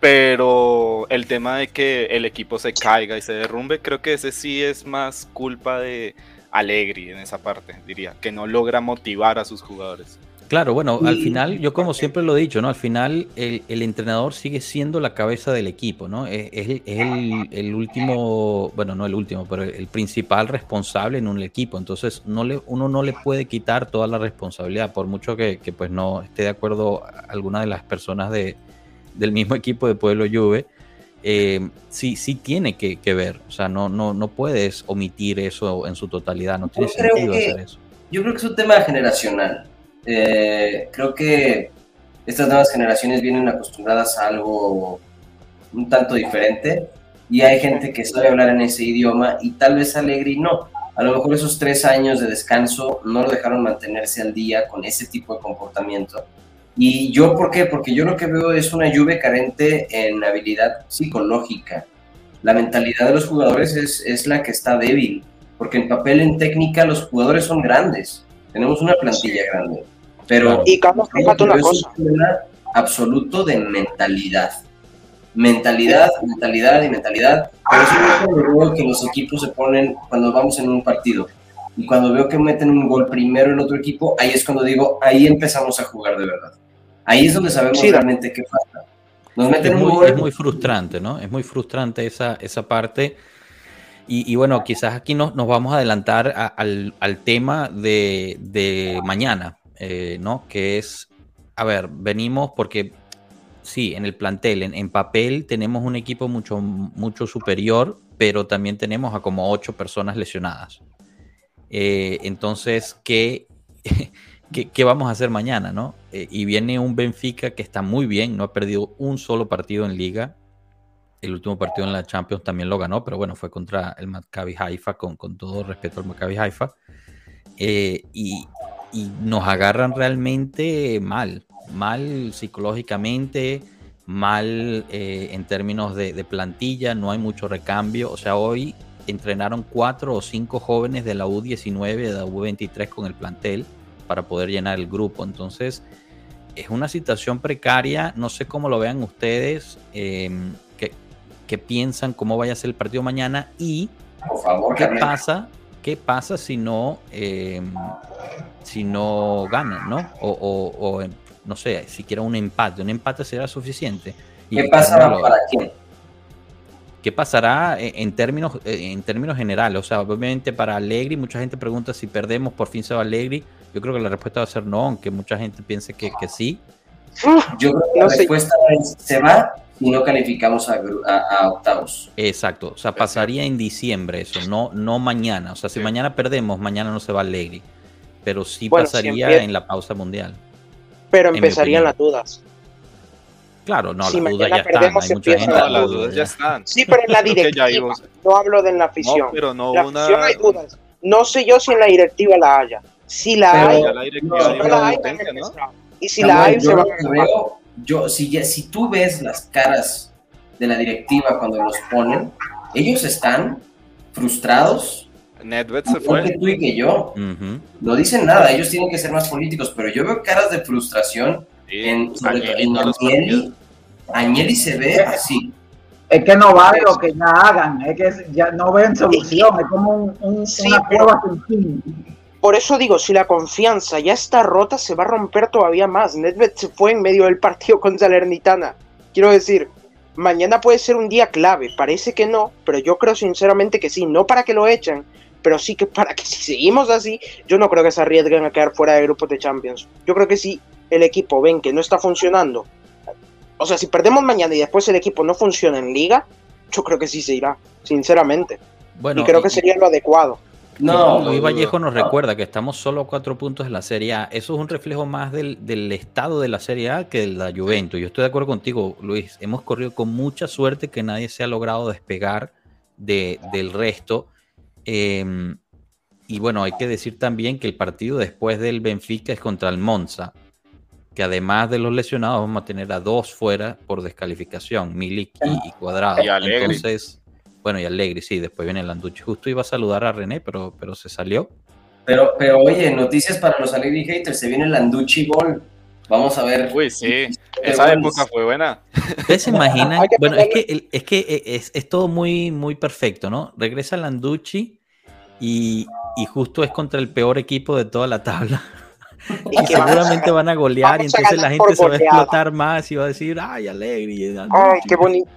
Pero el tema de que el equipo se caiga y se derrumbe, creo que ese sí es más culpa de Allegri en esa parte, diría, que no logra motivar a sus jugadores. Claro, bueno, al final, yo como siempre lo he dicho, ¿no? Al final el, el entrenador sigue siendo la cabeza del equipo, ¿no? Es, es el- es el, el último, bueno, no el último, pero el, el principal responsable en un equipo. Entonces, no le, uno no le puede quitar toda la responsabilidad, por mucho que, que, pues no esté de acuerdo alguna de las personas de, del mismo equipo de Pueblo Juve. eh, sí, sí tiene que, que ver, o sea, no, no, no puedes omitir eso en su totalidad, no tiene sentido que- hacer eso. Yo creo que es un tema generacional. Eh, creo que estas nuevas generaciones vienen acostumbradas a algo un tanto diferente y hay gente que sabe hablar en ese idioma y tal vez Allegri no. A lo mejor esos tres años de descanso no lo dejaron mantenerse al día con ese tipo de comportamiento. Y yo, ¿por qué? Porque yo lo que veo es una lluvia carente en habilidad psicológica. La mentalidad de los jugadores es, es la que está débil, porque en papel, en técnica, los jugadores son grandes. Tenemos una plantilla grande. Pero. Y Carlos, fíjate una es cosa. un problema absoluto de mentalidad. Mentalidad, mentalidad y mentalidad. Pero cuando veo que los equipos se ponen, cuando vamos en un partido, y cuando veo que meten un gol primero el otro equipo, ahí es cuando digo, ahí empezamos a jugar de verdad. Ahí es donde sabemos Sí, realmente qué pasa. Nos meten es un muy, gol. es muy frustrante, ¿no? Es muy frustrante esa, esa parte. Y, bueno, quizás aquí nos, nos vamos a adelantar al, al tema de, de mañana, eh, ¿no? Que es, a ver, venimos porque sí, en el plantel, en, en papel tenemos un equipo mucho, mucho superior, pero también tenemos a como ocho personas lesionadas. Eh, entonces, ¿qué, ¿qué, qué vamos a hacer mañana, no? Eh, y viene un Benfica que está muy bien, no ha perdido un solo partido en liga. El último partido en la Champions también lo ganó, pero bueno, fue contra el Maccabi Haifa, con, todo respeto al Maccabi Haifa. Eh, y, nos agarran realmente mal, mal psicológicamente, mal eh, en términos de, plantilla, no hay mucho recambio. O sea, hoy entrenaron cuatro o cinco jóvenes de la U19, de la U23 con el plantel para poder llenar el grupo. Entonces, es una situación precaria. No sé cómo lo vean ustedes, eh, qué, piensan, cómo vaya a ser el partido mañana y Por favor, qué pasa, qué pasa si no, eh, si no ganan, ¿no? O, o- o, eh, no sé, siquiera un empate. Un empate será suficiente. Y ¿Qué pasa Carmelo, para quién? ¿Qué pasará en en términos, eh, en términos generales? O sea, obviamente para Allegri, mucha gente pregunta si perdemos, por fin se va Allegri. Yo creo que la respuesta va a ser no, aunque mucha gente piense que, que sí. Yo creo que No la sé. respuesta es se va si no calificamos a, gru- a- a octavos. Exacto. O sea, pasaría en diciembre eso, no, no mañana. O sea, si Sí. mañana perdemos, mañana no se va Allegri. Pero sí Bueno, si pasaría en la pausa mundial. Pero empezarían las dudas. Claro, no, Si las dudas mañana ya están. perdemos, Hay mucha gente las duda, dudas ya están. Sí, pero en la directiva. No hablo de la afición. No, pero no la una. afición hay dudas. No sé yo si en la directiva la haya. Si la Pero- hay. Y si la hay, se que a yo, si, ya- si tú ves las caras de la directiva cuando los ponen, ellos están frustrados, Nedved se que tú y que yo. No dicen nada, ellos tienen que ser más políticos, pero yo veo caras de frustración Sí, en, sobre en Agnelli. Agnelli se ve así. Es que no vale lo que ya hagan, es que ya no ven solución, es como un, un- Sí, una cueva sin fin. Por eso digo, si la confianza ya está rota, se va a romper todavía más. Nedved se fue en medio del partido con Salernitana. Quiero decir, mañana puede ser un día clave. Parece que no, pero yo creo sinceramente que sí. No para que lo echen, pero sí que para que si seguimos así, yo no creo que se arriesguen a quedar fuera de grupos de Champions. Yo creo que si el equipo ven que no está funcionando, o sea, si perdemos mañana y después el equipo no funciona en liga, yo creo que sí se irá, sinceramente. Bueno, y creo que sería lo adecuado. No, Luis Vallejo nos recuerda que estamos solo a cuatro puntos en la Serie A. Eso es un reflejo más del, del, estado de la Serie A que de la Juventus. Yo estoy de acuerdo contigo, Luis. Hemos corrido con mucha suerte que nadie se ha logrado despegar de, del resto. Eh, y bueno, hay que decir también que el partido después del Benfica es contra el Monza, que además de los lesionados vamos a tener a dos fuera por descalificación, Milik y, y Cuadrado. Y. Entonces, bueno, y Allegri, sí, después viene Landucci. Justo iba a saludar a René, pero, pero se salió. Pero, pero oye, noticias para los Allegri haters, se viene el Landucci Gol. Vamos a ver. Uy, sí, esa época fue buena. ¿Ustedes se imaginan? bueno, es que, es, que es, es, todo muy, muy perfecto, ¿no? Regresa Landucci y, y justo es contra el peor equipo de toda la tabla. Y, y seguramente van a golear y entonces la gente se va a explotar más y va a decir, ay, Alegre. Ay, qué bonito.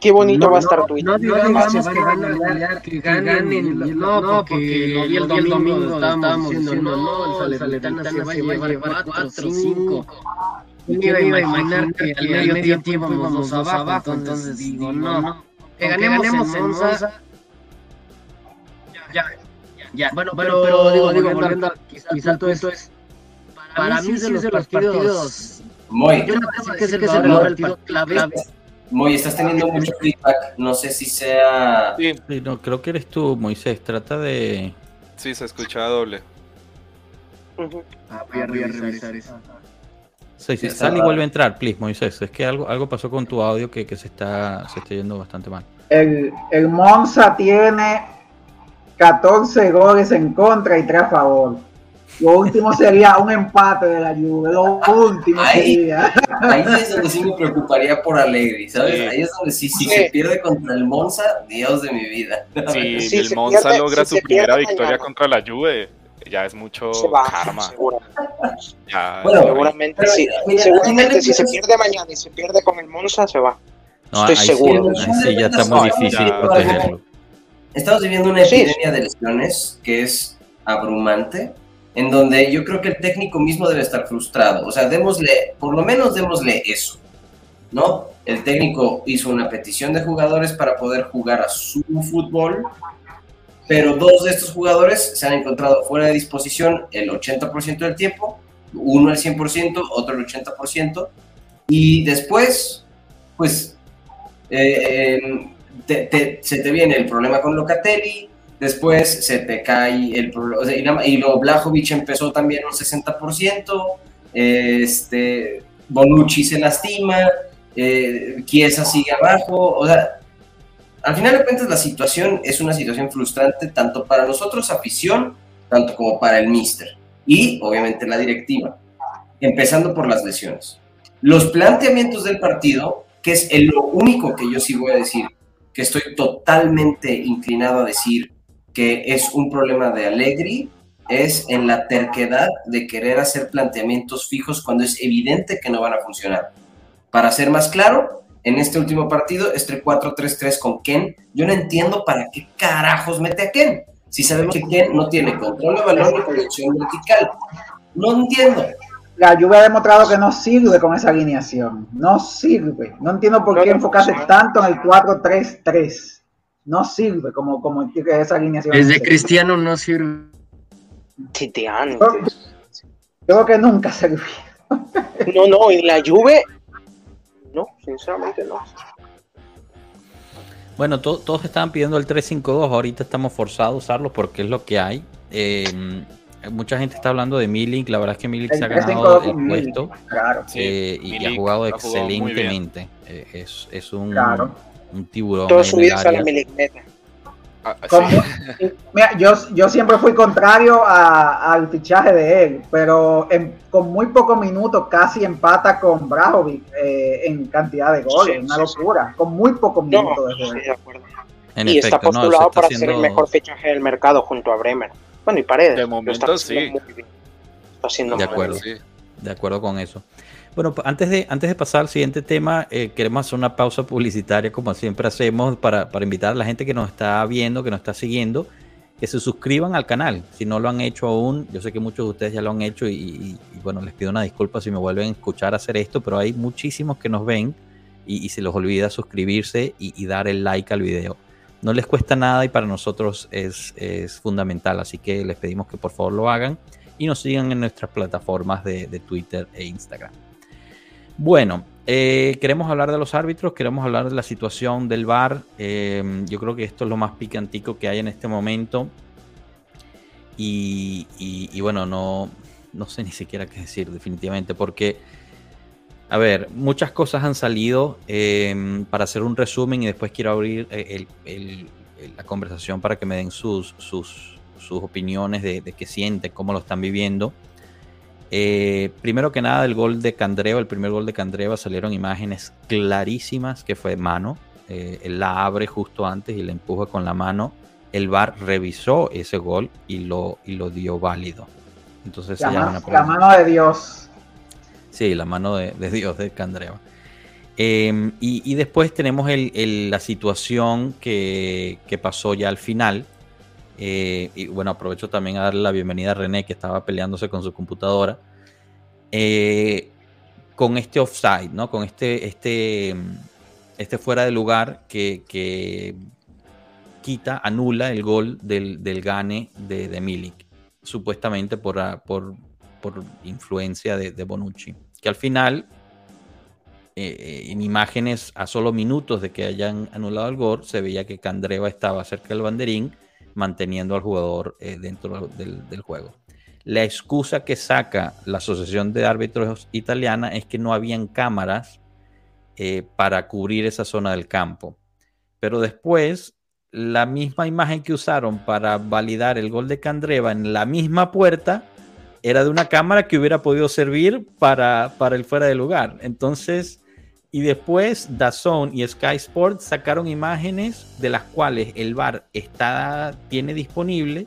Qué bonito no, va a estar no, Twitter. No digamos que, que van a ganar, que ganen. No, no porque lo vi el domingo, estábamos diciendo, no, el Salernitana se va a llevar 4 5. Y me iba a imaginar que al medio tiempo íbamos abajo, entonces digo, no, que ganemos en Monza. Ya, ya, bueno, pero, pero digo, digo, volviendo, quizá todo esto es, para mí sí es de los partidos, muy, yo no creo que es el partido clave. Moy, estás teniendo mucho feedback. No sé si sea. Sí. sí. no, creo que eres tú, Moisés. Trata de. Sí, se escucha doble. Uh -huh. ah, voy, a, voy a revisar eso. Sí, sí, sal y vuelve a entrar, please, Moisés. Es que algo, algo pasó con tu audio que, que se, está, se está yendo bastante mal. El, el Monza tiene 14 goles en contra y 3 a favor. Lo último sería un empate de la Juve. Lo último ahí, sería. Ahí es donde sí me preocuparía por Allegri, ¿sabes? Sí. Ahí es donde sí, si sí. se pierde contra el Monza, Dios de mi vida. Sí, si el Monza pierde, logra si su primera victoria mañana. contra la Juve, ya es mucho va, karma. Seguramente, ya, bueno, seguramente, sí. Mira, seguramente si se pierde mañana y se pierde con el Monza, se va. No, Estoy seguro. Sí, sí, ya está muy difícil ya, protegerlo. Estamos viviendo una epidemia de lesiones que es abrumante en donde yo creo que el técnico mismo debe estar frustrado. O sea, démosle, por lo menos démosle eso, ¿no? El técnico hizo una petición de jugadores para poder jugar a su fútbol, pero dos de estos jugadores se han encontrado fuera de disposición el 80% del tiempo, uno el 100%, otro el 80%, y después, pues, eh, te, te, se te viene el problema con Locatelli, Después se te cae el o sea, y lo Blajovic empezó también un 60%, este, Bonucci se lastima, eh, Chiesa sigue abajo, o sea, al final de cuentas la situación es una situación frustrante tanto para nosotros afición, tanto como para el míster y obviamente la directiva, empezando por las lesiones. Los planteamientos del partido, que es el, lo único que yo sí voy a decir, que estoy totalmente inclinado a decir que es un problema de Allegri es en la terquedad de querer hacer planteamientos fijos cuando es evidente que no van a funcionar. Para ser más claro, en este último partido, este 4-3-3 con Ken, yo no entiendo para qué carajos mete a Ken. Si sabemos que Ken no tiene control de balón ni proyección vertical. No entiendo. La Juve ha demostrado que no sirve con esa alineación. No sirve. No entiendo por qué enfocarse tanto en el 4-3-3 no sirve como, como esa alineación. Desde Cristiano no sirve. Antes. Creo que nunca sirvió. no, no, en la Juve, no, sinceramente no. Bueno, to todos estaban pidiendo el 352, ahorita estamos forzados a usarlo porque es lo que hay. Eh, mucha gente está hablando de Milik, la verdad es que Milik se ha ganado el puesto claro. eh, y, ha jugado ha excelentemente. Eh, es, es un, claro un tiburón. Todo su vida sale milicmeta. Ah, sí. Mira, yo, yo siempre fui contrario a, al fichaje de él, pero en, con muy pocos minutos casi empata con Brajovic eh, en cantidad de goles, sí, una sí, locura, con muy pocos minutos no, de juego. de acuerdo. En y efecto, está postulado no, está para haciendo... ser el mejor fichaje del mercado junto a Bremer. Bueno, y Paredes. De momento sí. Está haciendo de acuerdo, de acuerdo con eso. Bueno, antes de, antes de pasar al siguiente tema, eh, queremos hacer una pausa publicitaria, como siempre hacemos, para, para invitar a la gente que nos está viendo, que nos está siguiendo, que se suscriban al canal. Si no lo han hecho aún, yo sé que muchos de ustedes ya lo han hecho y, bueno, les pido una disculpa si me vuelven a escuchar hacer esto, pero hay muchísimos que nos ven y, se les olvida suscribirse y, dar el like al video. No les cuesta nada y para nosotros es, es fundamental, así que les pedimos que por favor lo hagan y nos sigan en nuestras plataformas de Twitter e Instagram. Bueno, eh, queremos hablar de los árbitros, queremos hablar de la situación del VAR. eh, yo creo que esto es lo más picantico que hay en este momento. Y, bueno, no, no sé ni siquiera qué decir definitivamente, porque, a ver, muchas cosas han salido eh, para hacer un resumen y después quiero abrir la conversación para que me den sus, sus, sus opiniones de, de qué sienten, cómo lo están viviendo. Eh, primero que nada, el gol de Candreva, el primer gol de Candreva, salieron imágenes clarísimas que fue mano. Eh, él la abre justo antes y la empuja con la mano. El VAR revisó ese gol y lo, y lo dio válido. Entonces La, se llama ma- una la mano de Dios. Sí, la mano de, de Dios de Candreva. Eh, y, y después tenemos el- el- la situación que, que pasó ya al final. Eh, y bueno, aprovecho también a darle la bienvenida a René, que estaba peleándose con su computadora. Eh, con este offside, ¿no? Con este, este, este fuera de lugar que, quita, anula el gol del, del gane de, Milik, supuestamente por, ah, por, por influencia de, de Bonucci. Que al final, eh, en imágenes a solo minutos de que hayan anulado el gol, se veía que Candreva estaba cerca del banderín, manteniendo al jugador eh, dentro del, juego. La excusa que saca la Asociación de Árbitros Italiana es que no habían cámaras eh, para cubrir esa zona del campo. Pero después, la misma imagen que usaron para validar el gol de Candreva en la misma puerta era de una cámara que hubiera podido servir para, para el fuera de lugar. Entonces, y después Dazón y Sky Sports sacaron imágenes de las cuales el VAR está, tiene disponible,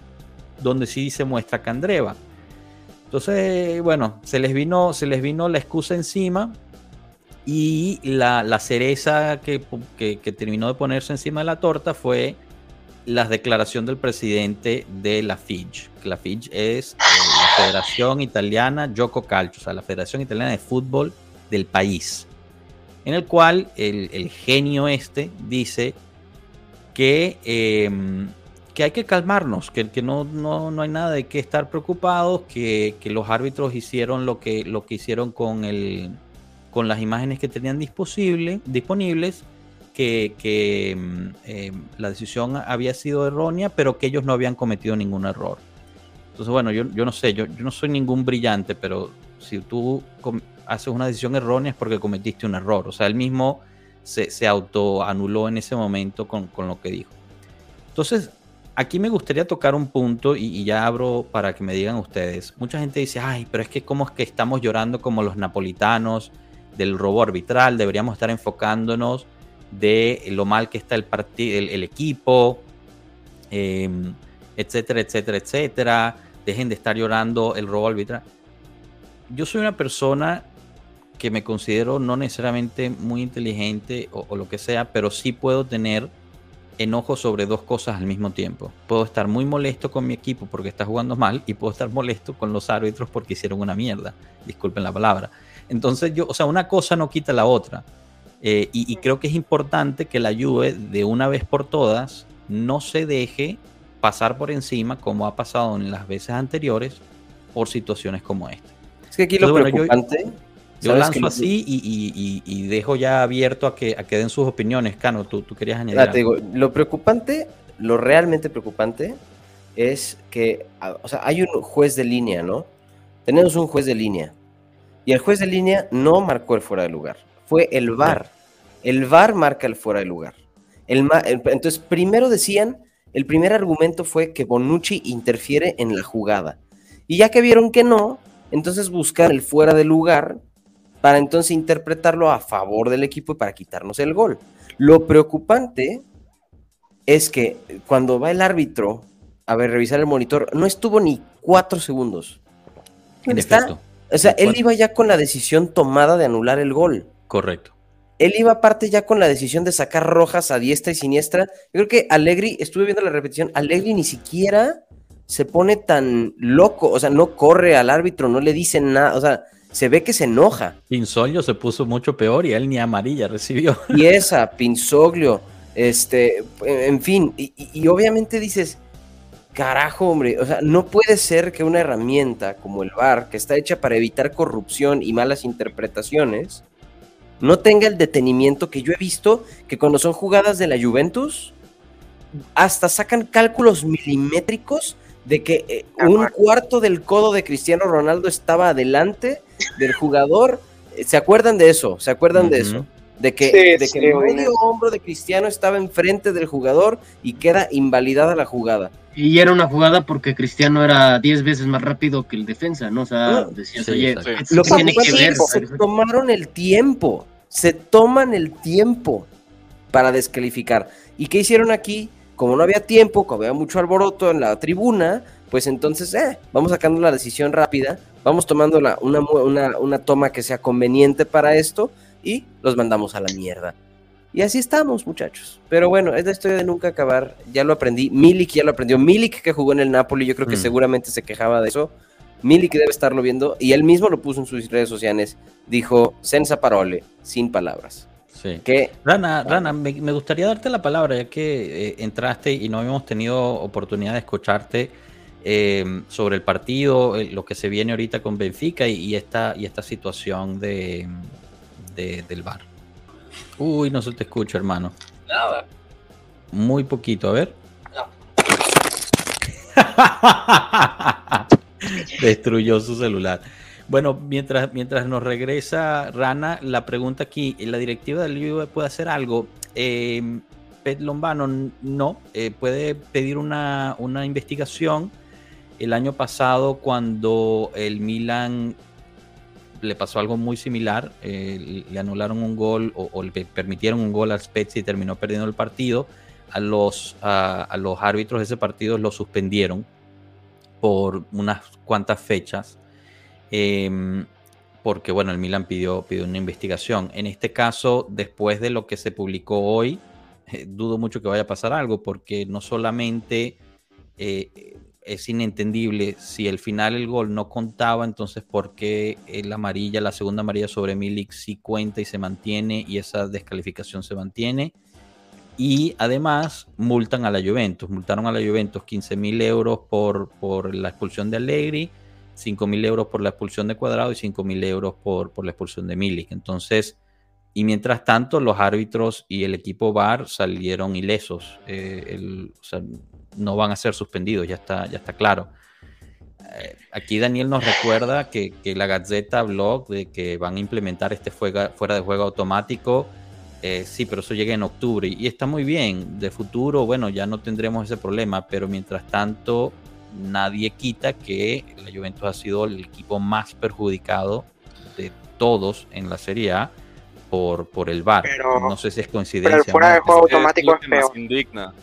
donde sí se muestra Candreva. Entonces, bueno, se les vino, se les vino la excusa encima y la, la cereza que, que, que terminó de ponerse encima de la torta fue la declaración del presidente de la FIG. La FIG es eh, la Federación Italiana Gioco Calcio, o sea, la Federación Italiana de Fútbol del país, en el cual el, el genio este dice que, eh, que hay que calmarnos, que, que no, no, no, hay nada de qué estar preocupados, que, que los árbitros hicieron lo que, lo que hicieron con, el, con las imágenes que tenían disponible, disponibles, que, que eh, la decisión había sido errónea, pero que ellos no habían cometido ningún error. Entonces, bueno, yo, yo no sé, yo, yo no soy ningún brillante, pero si tú haces una decisión errónea es porque cometiste un error. O sea, él mismo se, se autoanuló en ese momento con, con, lo que dijo. Entonces, aquí me gustaría tocar un punto y, ya abro para que me digan ustedes. Mucha gente dice, ay, pero es que cómo es que estamos llorando como los napolitanos del robo arbitral, deberíamos estar enfocándonos de lo mal que está el, el, el equipo, eh, etcétera, etcétera, etcétera. Dejen de estar llorando el robo arbitral. Yo soy una persona que me considero no necesariamente muy inteligente o, o, lo que sea, pero sí puedo tener enojo sobre dos cosas al mismo tiempo. Puedo estar muy molesto con mi equipo porque está jugando mal y puedo estar molesto con los árbitros porque hicieron una mierda. Disculpen la palabra. Entonces yo, o sea, una cosa no quita la otra. Eh, y, y, creo que es importante que la Juve de una vez por todas no se deje pasar por encima como ha pasado en las veces anteriores por situaciones como esta. Es que aquí lo Entonces, preocupante... Bueno, yo, yo lanzo así y, y, y, dejo ya abierto a que, a que den sus opiniones. Cano, tú, tú querías añadir. Ya, te digo, lo preocupante, lo realmente preocupante es que, o sea, hay un juez de línea, ¿no? Tenemos un juez de línea. Y el juez de línea no marcó el fuera de lugar fue el VAR. El VAR marca el fuera de lugar. El, el, entonces, primero decían, el primer argumento fue que Bonucci interfiere en la jugada. Y ya que vieron que no, entonces buscar el fuera de lugar para entonces interpretarlo a favor del equipo y para quitarnos el gol. Lo preocupante es que cuando va el árbitro a ver, revisar el monitor, no estuvo ni cuatro segundos. En está efecto. O sea, él iba ya con la decisión tomada de anular el gol. Correcto. Él iba aparte ya con la decisión de sacar rojas a diestra y siniestra. Yo creo que Allegri, estuve viendo la repetición, Allegri ni siquiera se pone tan loco, o sea, no corre al árbitro, no le dice nada, o sea, se ve que se enoja. Pinsoglio se puso mucho peor y él ni amarilla recibió. Y esa, Pinsoglio, este, en fin, y, y obviamente dices, carajo, hombre, o sea, no puede ser que una herramienta como el VAR, que está hecha para evitar corrupción y malas interpretaciones, no tenga el detenimiento que yo he visto que cuando son jugadas de la Juventus, hasta sacan cálculos milimétricos de que eh, un cuarto del codo de Cristiano Ronaldo estaba adelante del jugador. ¿Se acuerdan de eso? ¿Se acuerdan de eso? De que, Sí, de que sí, el bueno. medio hombro de Cristiano estaba enfrente del jugador y queda invalidada la jugada. Y era una jugada porque Cristiano era 10 veces más rápido que el defensa, ¿no? O sea, No, decías, sí, oye, exacto. ¿qué Lo que tiene que ver? se tomaron el tiempo, se toman el tiempo para descalificar. ¿Y qué hicieron aquí? Como no había tiempo, como había mucho alboroto en la tribuna, pues entonces, eh, vamos sacando la decisión rápida, vamos tomando la- una, una, una toma que sea conveniente para esto y los mandamos a la mierda. Y así estamos, muchachos. Pero bueno, es la historia de nunca acabar. Ya lo aprendí. Milik ya lo aprendió. Milik que jugó en el Napoli, yo creo que Mm. seguramente se quejaba de eso. Milik debe estarlo viendo y él mismo lo puso en sus redes sociales. Dijo, senza parole, sin palabras. Sí. Que Rana, Rana, me, me gustaría darte la palabra ya que eh, entraste y no habíamos tenido oportunidad de escucharte eh, sobre el partido, eh, lo que se viene ahorita con Benfica y, y esta, y esta situación de, de- del bar. Uy, no se te escucha, hermano. Nada. Muy poquito, a ver. Destruyó su celular. Bueno, mientras, mientras nos regresa Rana, la pregunta aquí, ¿la directiva del Juve puede hacer algo? Eh, Pet Lombano no, eh, puede pedir una, una investigación. El año pasado, cuando el Milan le pasó algo muy similar, eh, le anularon un gol o, o le permitieron un gol al Spezia y terminó perdiendo el partido. A los, a, a los árbitros de ese partido lo suspendieron por unas cuantas fechas. Em, porque bueno, el Milan pidió, pidió una investigación. En este caso, después de lo que se publicó hoy, dudo mucho que vaya a pasar algo, porque no solamente eh, es inentendible si al final el gol no contaba, entonces por qué la amarilla, la segunda amarilla sobre Milik sí cuenta y se mantiene y esa descalificación se mantiene. Y además multan a la Juventus, multaron a la Juventus 15 mil euros por, por la expulsión de Allegri, 5 mil euros por la expulsión de Cuadrado y 5 mil euros por, por la expulsión de Milik. Entonces, y mientras tanto, los árbitros y el equipo VAR salieron ilesos. Eh, o sea, no van a ser suspendidos, ya está, ya está claro. Eh, aquí Daniel nos recuerda que, que la Gazeta habló de que van a implementar este fuera de juego automático. Eh, sí, pero eso llega en octubre y está muy bien. De futuro, bueno, ya no tendremos ese problema, pero mientras tanto, nadie quita que la Juventus ha sido el equipo más perjudicado de todos en la Serie A por, por el VAR. Pero- no sé si es coincidencia. pero el fuera de juego Es automático es indigna.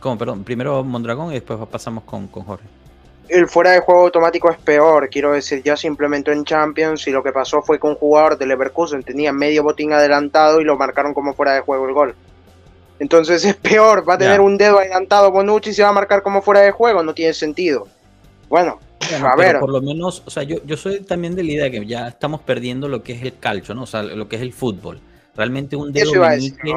¿Cómo? Perdón, primero Mondragón y después pasamos con, con Jorge. El fuera de juego automático es peor, quiero decir, ya se implementó en Champions y lo que pasó fue que un jugador de Leverkusen tenía medio botín adelantado y lo marcaron como fuera de juego el gol. Entonces es peor, va a tener un dedo adelantado Bonucci y se va a marcar como fuera de juego, no tiene sentido. Bueno, Bueno, a pero ver, por lo menos, o sea, yo, yo soy también de la idea que ya estamos perdiendo lo que es el calcio, ¿no? O sea, lo que es el fútbol. Realmente un dedo meñique,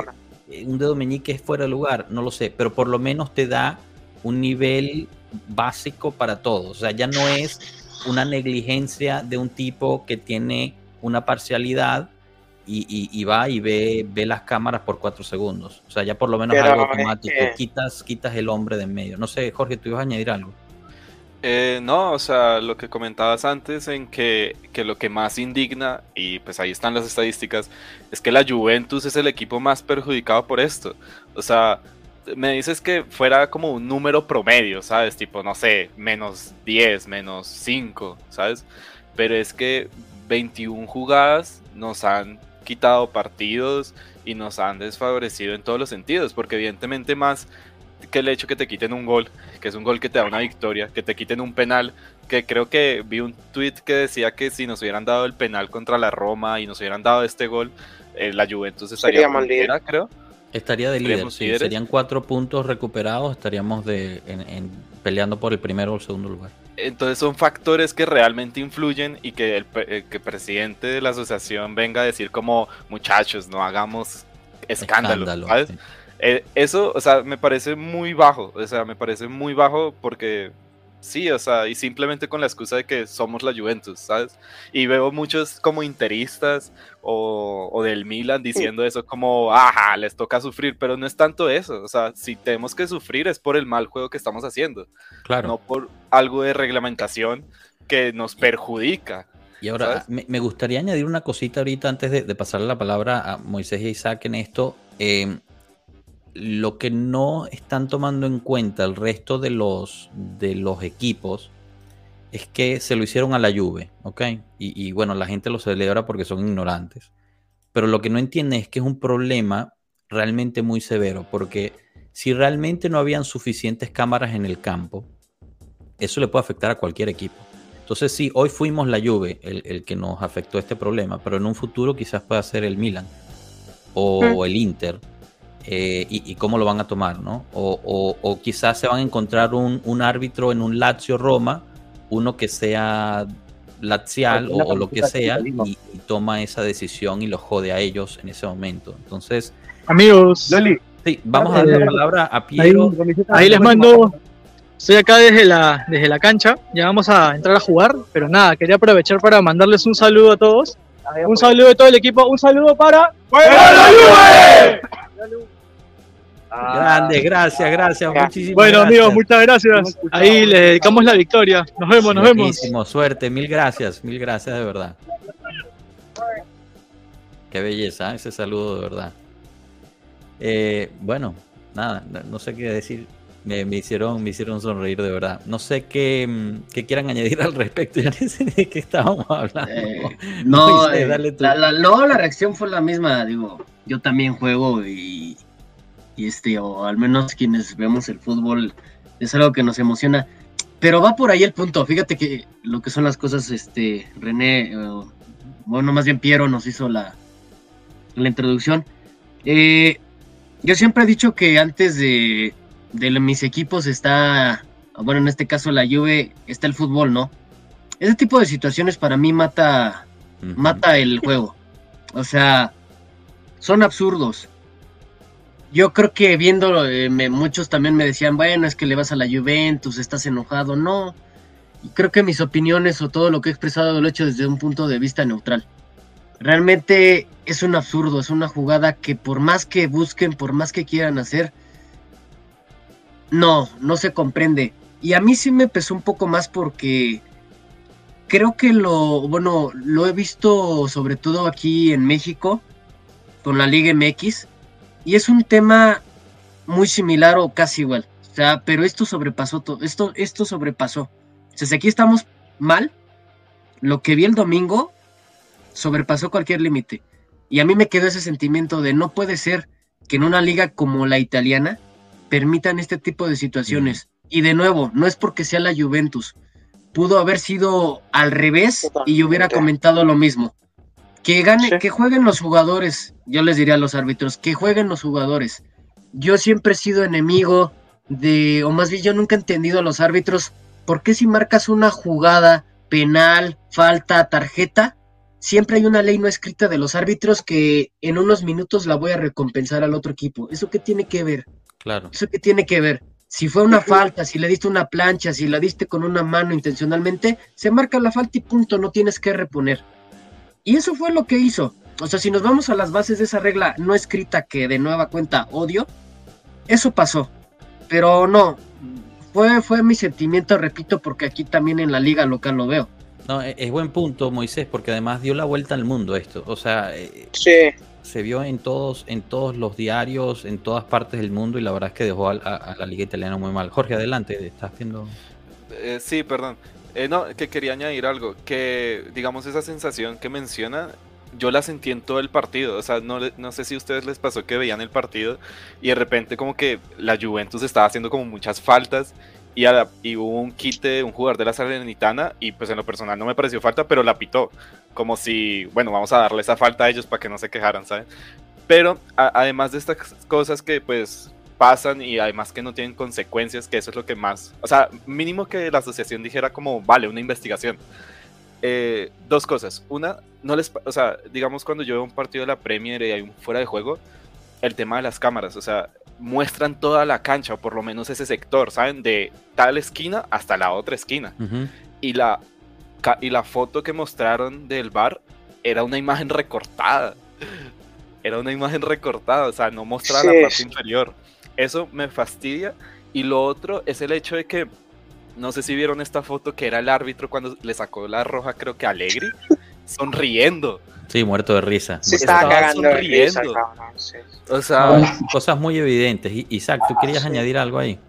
eh, un dedo meñique es fuera de lugar, no lo sé, pero por lo menos te da un nivel básico para todos. O sea, ya no es una negligencia de un tipo que tiene una parcialidad y, y- y va y ve, ve las cámaras por cuatro segundos. O sea, ya por lo menos Pero algo es automático. que- Quitas, quitas el hombre de en medio. No sé, Jorge, tú ibas a añadir algo. Eh, no, o sea, lo que comentabas antes en que, que lo que más indigna, y pues ahí están las estadísticas, es que la Juventus es el equipo más perjudicado por esto. O sea, me dices que fuera como un número promedio, ¿sabes? Tipo, no sé, menos 10, menos 5, ¿sabes? Pero es que 21 jugadas nos han quitado partidos y nos han desfavorecido en todos los sentidos, porque evidentemente más que el hecho que te quiten un gol, que es un gol que te da una victoria, que te quiten un penal, que creo que vi un tweet que decía que si nos hubieran dado el penal contra la Roma y nos hubieran dado este gol, eh, la Juventus estaría puntera, creo. Estaría de líder, sí, serían cuatro puntos recuperados, estaríamos de, en- en- peleando por el primero o el segundo lugar. Entonces son factores que realmente influyen y que el, eh, que el presidente de la asociación venga a decir como muchachos, no hagamos escándalo, Escándalo, ¿sabes? sí. Eh, eso, o sea, me parece muy bajo, o sea, me parece muy bajo porque sí, o sea, y simplemente con la excusa de que somos la Juventus, ¿sabes? Y veo muchos como interistas o, o del Milan diciendo eso como, ajá, les toca sufrir, pero no es tanto eso, o sea, si tenemos que sufrir es por el mal juego que estamos haciendo, Claro. no por algo de reglamentación que nos perjudica. Y ahora me, me gustaría añadir una cosita ahorita antes de, de pasarle la palabra a Moisés y Isaac en esto. Eh, lo que no están tomando en cuenta el resto de los, de los equipos es que se lo hicieron a la Juve, ¿ok? Y, y bueno, la gente lo celebra porque son ignorantes. Pero lo que no entienden es que es un problema realmente muy severo, porque si realmente no habían suficientes cámaras en el campo, eso le puede afectar a cualquier equipo. Entonces sí, hoy fuimos la Juve el, el que nos afectó este problema, pero en un futuro quizás pueda ser el Milan o el Inter. Eh, y, y cómo lo van a tomar, ¿no? O, o- o quizás se van a encontrar un, un árbitro en un Lazio Roma, uno que sea lazial o, lo que sea, y, y toma esa decisión y los jode a ellos en ese momento. Entonces, Amigos, Loli, sí, vamos a darle Eh, la palabra a Piero. ahí les mando. Estoy acá desde la, desde la cancha. Ya vamos a entrar a jugar. Pero nada, quería aprovechar para mandarles un saludo a todos. Un saludo de todo el equipo. Un saludo para. Grande, gracias, gracias, Ya. muchísimas Bueno, gracias. amigos, muchas gracias. Ahí les dedicamos la victoria. Nos vemos, nos vemos. Suerte, mil gracias, mil gracias de verdad. Qué belleza, ¿eh? ese saludo de verdad. Eh, bueno, nada, no- no sé qué decir. Me, me hicieron, me hicieron sonreír de verdad. No sé qué, mm, qué quieran añadir al respecto. Ya ni sé de qué estábamos hablando. Eh, no, eh, dale la, la- no, la reacción fue la misma, digo, yo también juego y este, o al menos quienes vemos el fútbol, es algo que nos emociona. Pero va por ahí el punto, fíjate que lo que son las cosas, este, René, bueno, más bien Piero nos hizo la, la introducción. Eh, yo siempre he dicho que antes de, de mis equipos está, bueno, en este caso la Juve, está el fútbol, ¿no? Ese tipo de situaciones para mí mata, mata el juego. O sea, son absurdos. Yo creo que viendo, eh, muchos también me decían, bueno, es que le vas a la Juventus, estás enojado. No, creo que mis opiniones o todo lo que he expresado lo he hecho desde un punto de vista neutral. Realmente es un absurdo, es una jugada que por más que busquen, por más que quieran hacer, no, no se comprende. Y a mí sí me pesó un poco más porque creo que lo, bueno, lo he visto sobre todo aquí en México con la Liga MX y es un tema muy similar o casi igual. O sea, pero esto sobrepasó todo, esto, esto sobrepasó. O sea, si aquí estamos mal, lo que vi el domingo sobrepasó cualquier límite. Y a mí me quedó ese sentimiento de no puede ser que en una liga como la italiana permitan este tipo de situaciones. Y de nuevo, no es porque sea la Juventus. Pudo haber sido al revés y yo hubiera comentado lo mismo. Que gane, Sí. que jueguen los jugadores. Yo les diría a los árbitros, que jueguen los jugadores. Yo siempre he sido enemigo de, o más bien yo nunca he entendido a los árbitros, ¿por qué si marcas una jugada penal, falta, tarjeta, siempre hay una ley no escrita de los árbitros que en unos minutos la voy a recompensar al otro equipo? ¿Eso qué tiene que ver? Claro. ¿Eso qué tiene que ver? Si fue una falta, si le diste una plancha, si la diste con una mano intencionalmente, se marca la falta y punto, no tienes que reponer. Y eso fue lo que hizo. O sea, si nos vamos a las bases de esa regla no escrita que de nueva cuenta odio, eso pasó. Pero no, fue, fue mi sentimiento, repito, porque aquí también en la liga local lo veo. No, e- es buen punto, Moisés, porque además dio la vuelta al mundo esto. O sea, eh, Sí, se vio en todos, en todos los diarios, en todas partes del mundo, y la verdad es que dejó a la liga italiana muy mal. Jorge, adelante, estás viendo. Eh, sí, perdón. Eh, no, que quería añadir algo, que digamos esa sensación que menciona, yo la sentí en todo el partido. O sea, no, no sé si a ustedes les pasó que veían el partido y de repente como que la Juventus estaba haciendo como muchas faltas y, a y hubo un quite de un jugador de la Salernitana y pues en lo personal no me pareció falta, pero la pitó. Como si, bueno, vamos a darle esa falta a ellos para que no se quejaran, ¿saben? Pero además de estas cosas que pues pasan y además que no tienen consecuencias, que eso es lo que más, o sea, mínimo que la asociación dijera como, vale, una investigación. Eh, dos cosas. Una, no les, o sea, digamos cuando yo veo un partido de la Premier y hay un fuera de juego, el tema de las cámaras, o sea, muestran toda la cancha, o por lo menos ese sector, ¿saben? De tal esquina hasta la otra esquina. Ujú. Y la, y la foto que mostraron del bar era una imagen recortada. Era una imagen recortada, o sea, no mostraba Sí, la parte inferior. Eso me fastidia. Y lo otro es el hecho de que, no sé si vieron esta foto que era el árbitro cuando le sacó la roja, creo que a Allegri, sonriendo. Sí, muerto de risa. Se estaba Estaba cagando de risa, sonriendo. cabrón, sí. O sea, Bueno, Cosas muy evidentes. Isaac, ¿tú querías Sí. añadir algo ahí?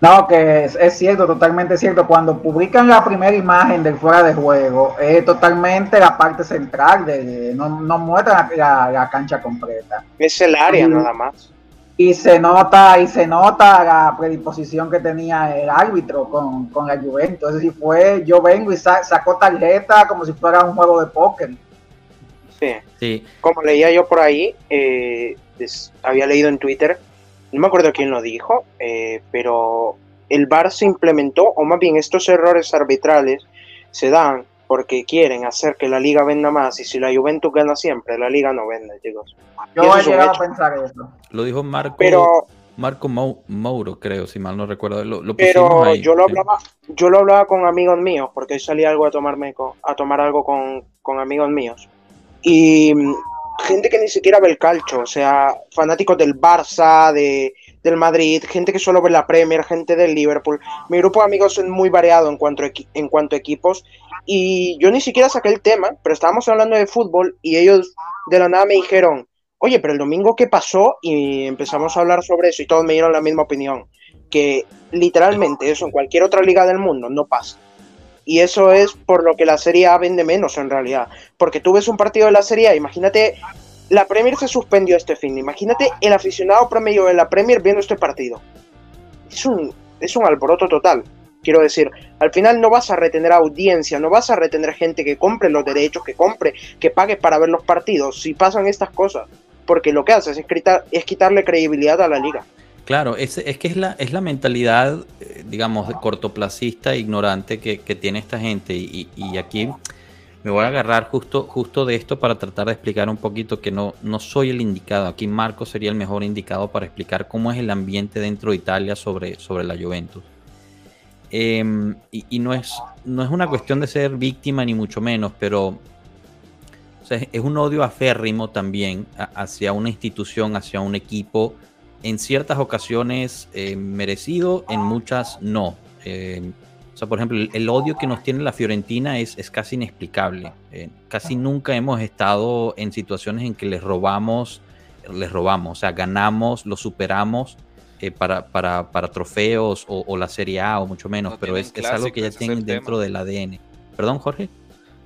No, que es, es cierto, totalmente cierto. Cuando publican la primera imagen del fuera de juego, es totalmente la parte central, de, de- no, no muestra la, la- la cancha completa. Es el área nada más. Y se nota, y se nota la predisposición que tenía el árbitro con, con la Juventus. Es decir, fue, yo vengo y sa- sacó tarjeta como si fuera un juego de póker. Sí. Sí, Como leía yo por ahí, eh, había leído en Twitter, no me acuerdo quién lo dijo, eh, pero el VAR se implementó, o más bien estos errores arbitrales se dan porque quieren hacer que la liga venda más y si la Juventus gana siempre, la liga no vende, chicos. Yo es un llegado a pensar eso. lo dijo Marco, Pero, Marco Mau- Mauro, creo, si mal no recuerdo. Lo, lo pusimos pero ahí, yo lo sí. hablaba, yo lo hablaba con amigos míos, porque hoy salí algo a tomarme con- a tomar algo con, con amigos míos. Y mm, gente que ni siquiera ve el calcho, o sea, fanáticos del Barça, de, del Madrid, gente que solo ve la Premier, gente del Liverpool. Mi grupo de amigos es muy variado en cuanto en cuanto a equipos. Y yo ni siquiera saqué el tema, pero estábamos hablando de fútbol y ellos de la nada me dijeron, oye, pero el domingo qué pasó y empezamos a hablar sobre eso y todos me dieron la misma opinión, que literalmente eso en cualquier otra liga del mundo no pasa. Y eso es por lo que la Serie A vende menos en realidad, porque tú ves un partido de la Serie A, imagínate, la Premier se suspendió este fin, imagínate el aficionado promedio de la Premier viendo este partido. Es un, es un alboroto total. Quiero decir, al final no vas a retener audiencia, no vas a retener gente que compre los derechos, que compre, que pague para ver los partidos, si pasan estas cosas. Porque lo que haces es, quitar- es quitarle credibilidad a la liga. Claro, es, es que es la, es la mentalidad, eh, digamos, cortoplacista, ignorante que, que tiene esta gente. Y, y aquí me voy a agarrar justo, justo de esto para tratar de explicar un poquito que no, no soy el indicado. Aquí Marco sería el mejor indicado para explicar cómo es el ambiente dentro de Italia sobre, sobre la Juventus. Em, y no, es, no es una cuestión de ser víctima ni mucho menos, pero es un odio aférrimo también hacia una institución, hacia un equipo en ciertas ocasiones eh, merecido, en muchas no. O sea, por ejemplo, el, el odio que nos tiene la Fiorentina es, es casi inexplicable. Eh, casi nunca hemos estado en situaciones en que les robamos, les robamos, o sea, ganamos, los superamos eh, para, para, para trofeos o, o la Serie A o mucho menos, No pero es, es algo que ya tienen dentro tema. del ADN. Perdón, Jorge.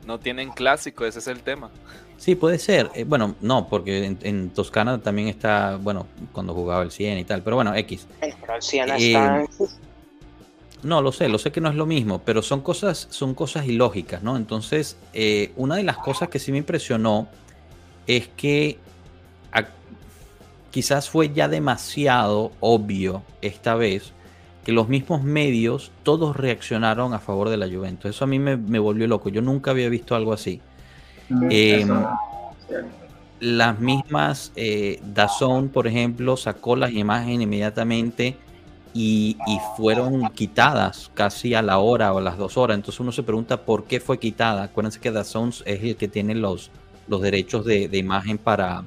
no tienen clásico, ese es el tema. Sí, puede ser. Eh, bueno, no, porque en, en Toscana también está, bueno, cuando jugaba el 100 y tal, pero bueno, X. Pero el Siena Eh, está... No, lo sé, lo sé que no es lo mismo, pero son cosas, son cosas ilógicas, ¿no? Entonces, eh, una de las cosas que sí me impresionó es que a- quizás fue ya demasiado obvio esta vez que los mismos medios todos reaccionaron a favor de la Juventus. Eso a mí me, me volvió loco. Yo nunca había visto algo así. Eh, Eso, cierto. las mismas eh, Dazón, por ejemplo, sacó las imágenes inmediatamente y, y fueron quitadas casi a la hora o a las dos horas. Entonces uno se pregunta por qué fue quitada. Acuérdense que Dazón es el que tiene los, los derechos de, imagen para,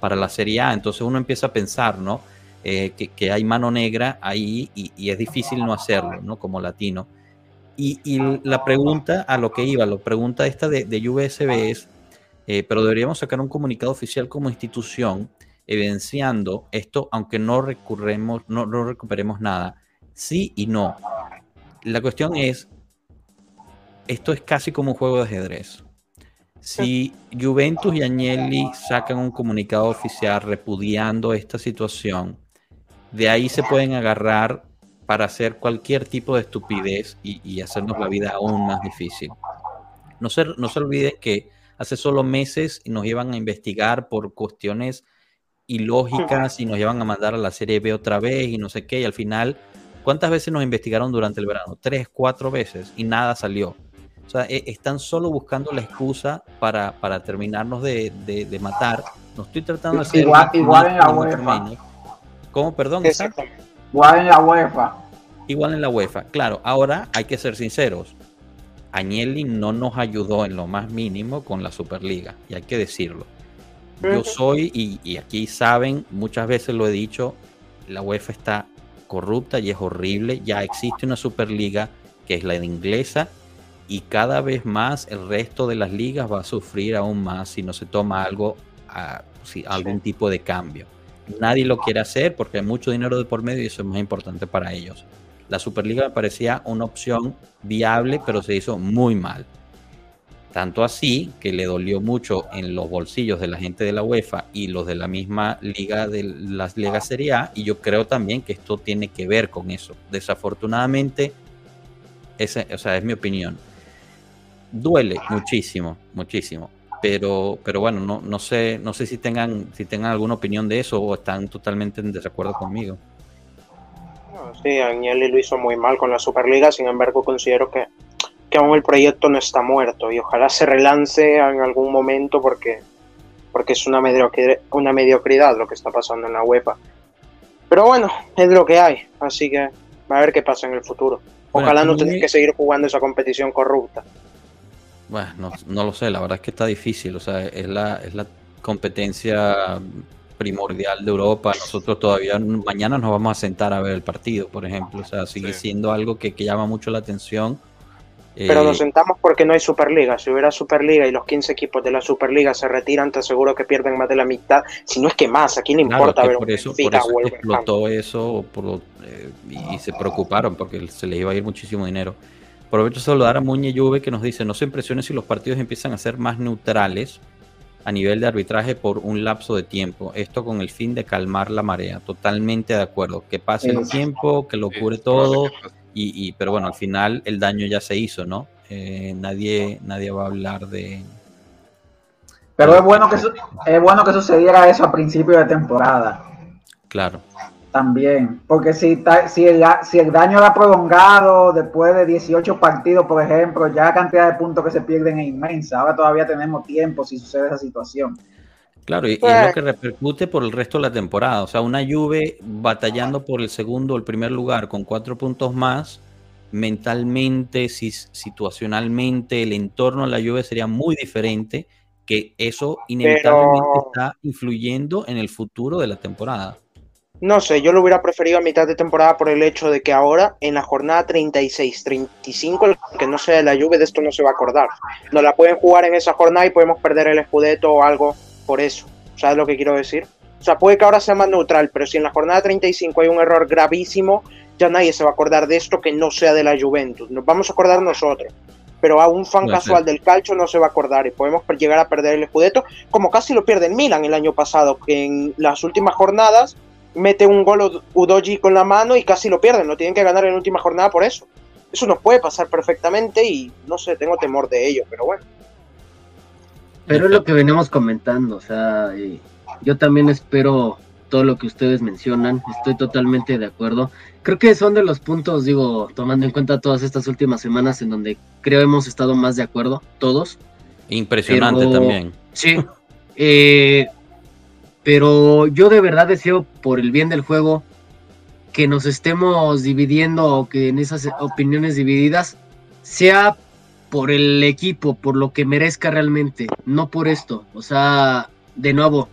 para la Serie A. Entonces uno empieza a pensar, ¿no? Eh, que, hay mano negra ahí y, es difícil no hacerlo, ¿no? Como latino. Y, y la pregunta a lo que iba, la pregunta esta de, de USB es, eh, pero deberíamos sacar un comunicado oficial como institución evidenciando esto, aunque no recurremos, no, recuperemos nada. Sí y no. La cuestión es, esto es casi como un juego de ajedrez. Si Juventus y Agnelli sacan un comunicado oficial repudiando esta situación, de ahí se pueden agarrar para hacer cualquier tipo de estupidez y, y hacernos la vida aún más difícil. No se, no se olviden que hace solo meses nos iban a investigar por cuestiones ilógicas y nos iban a mandar a la serie B otra vez y no sé qué, y al final, ¿cuántas veces nos investigaron durante el verano? Tres, cuatro veces y nada salió. O sea, e- están solo buscando la excusa para, para terminarnos de, de- de matar. No estoy tratando de hacer... Igual- igual en la UEFA. ¿Cómo? Perdón. Exactamente. Igual en la UEFA. Igual en la UEFA. Claro, ahora hay que ser sinceros. Agnelli no nos ayudó en lo más mínimo con la Superliga, y hay que decirlo. Yo soy, y, y aquí saben, muchas veces lo he dicho, la UEFA está corrupta y es horrible. Ya existe una Superliga que es la de inglesa, y cada vez más el resto de las ligas va a sufrir aún más si no se toma algo, a- si- algún tipo de cambio. Nadie lo quiere hacer porque hay mucho dinero de por medio y eso es más importante para ellos. La Superliga me parecía una opción viable, pero se hizo muy mal. Tanto así que le dolió mucho en los bolsillos de la gente de la UEFA y los de la misma liga de las ligas Serie A. Y yo creo también que esto tiene que ver con eso. Desafortunadamente, ese, o sea, es mi opinión. Duele muchísimo, muchísimo. Pero, pero bueno, no, no sé, no sé si tengan, si tengan alguna opinión de eso o están totalmente en desacuerdo conmigo. Sí, Agnelli lo hizo muy mal con la Superliga, sin embargo considero que, que aún el proyecto no está muerto y ojalá se relance en algún momento porque, porque es una mediocridad, una mediocridad lo que está pasando en la UEFA. Pero bueno, es lo que hay, así que a ver qué pasa en el futuro. Bueno, Ojalá no tener que seguir jugando esa competición corrupta. Bueno, no, no lo sé, la verdad es que está difícil, o sea, es la, es la competencia primordial de Europa. Nosotros todavía mañana nos vamos a sentar a ver el partido, por ejemplo, o sea, sigue Sí. siendo algo que, que llama mucho la atención. Pero Eh, nos sentamos porque no hay Superliga. Si hubiera Superliga y los 15 equipos de la Superliga se retiran, te aseguro que pierden más de la mitad. Si no es que más, ¿a quién le claro, importa que ver por un eso, por eso es que Wolverhampton? explotó eso por- eh, y, y se preocuparon porque se les iba a ir muchísimo dinero. Aprovecho saludar a Muñe Juve que nos dice, no se impresione si los partidos empiezan a ser más neutrales a nivel de arbitraje por un lapso de tiempo. Esto con el fin de calmar la marea. Totalmente de acuerdo. Que pase el tiempo, que lo cure todo. Y, y- pero bueno, al final el daño ya se hizo, ¿no? Eh, nadie, nadie va a hablar de... Pero es bueno que su- es bueno que sucediera eso a principio de temporada Claro. también, porque si, si, el, si el daño era prolongado después de 18 partidos, por ejemplo, ya la cantidad de puntos que se pierden es inmensa. Ahora todavía tenemos tiempo si sucede esa situación. Claro, y, y es Pues- lo que repercute por el resto de la temporada. O sea, una Juve batallando por el segundo o el primer lugar con cuatro puntos más, mentalmente, situacionalmente, el entorno de la Juve sería muy diferente, que eso inevitablemente Pero- está influyendo en el futuro de la temporada. No sé, yo lo hubiera preferido a mitad de temporada por el hecho de que ahora, en la jornada 36, 35, el que no sea de la Juve, de esto no se va a acordar. No la pueden jugar en esa jornada y podemos perder el Scudetto o algo por eso. ¿Sabes lo que quiero decir? O sea, puede que ahora sea más neutral, pero si en la jornada 35 hay un error gravísimo, ya nadie se va a acordar de esto que no sea de la Juventus. Nos vamos a acordar nosotros. Pero a un fan casual del calcio no se va a acordar y podemos llegar a perder el Scudetto, como casi lo pierde el Milan el año pasado, que en las últimas jornadas mete un gol Ud- Udogi con la mano y casi lo pierden, lo tienen que ganar en la última jornada por eso. Eso nos puede pasar perfectamente y no sé, tengo temor de ello, pero bueno. Pero es lo que venimos comentando, o sea, eh, yo también espero todo lo que ustedes mencionan, estoy totalmente de acuerdo. Creo que son de los puntos, digo, tomando en cuenta todas estas últimas semanas en donde creo hemos estado más de acuerdo, todos. Impresionante Pero- también. Sí. Eh, pero yo de verdad deseo, por el bien del juego, que nos estemos dividiendo o que en esas opiniones divididas sea por el equipo, por lo que merezca realmente, no por esto. O sea, de nuevo,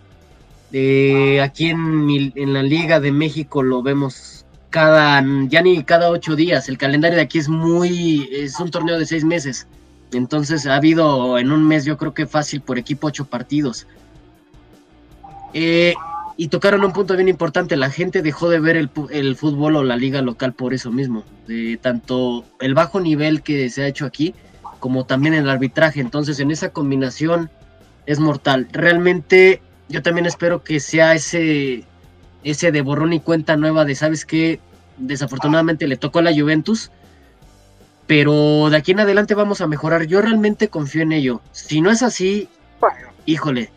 aquí en, la Liga de México lo vemos cada, ya ni cada ocho días. El calendario de aquí es muy, es un torneo de seis meses. Entonces ha habido en un mes, yo creo que fácil por equipo ocho partidos. Eh, y tocaron un punto bien importante. La gente dejó de ver el, fútbol o la liga local por eso mismo. Tanto el bajo nivel que se ha hecho aquí como también el arbitraje. Entonces, en esa combinación es mortal. Realmente, yo también espero que sea ese, ese de borrón y cuenta nueva de, ¿sabes qué? Desafortunadamente le tocó a la Juventus, pero de aquí en adelante vamos a mejorar. Yo realmente confío en ello. Si no es así, híjole,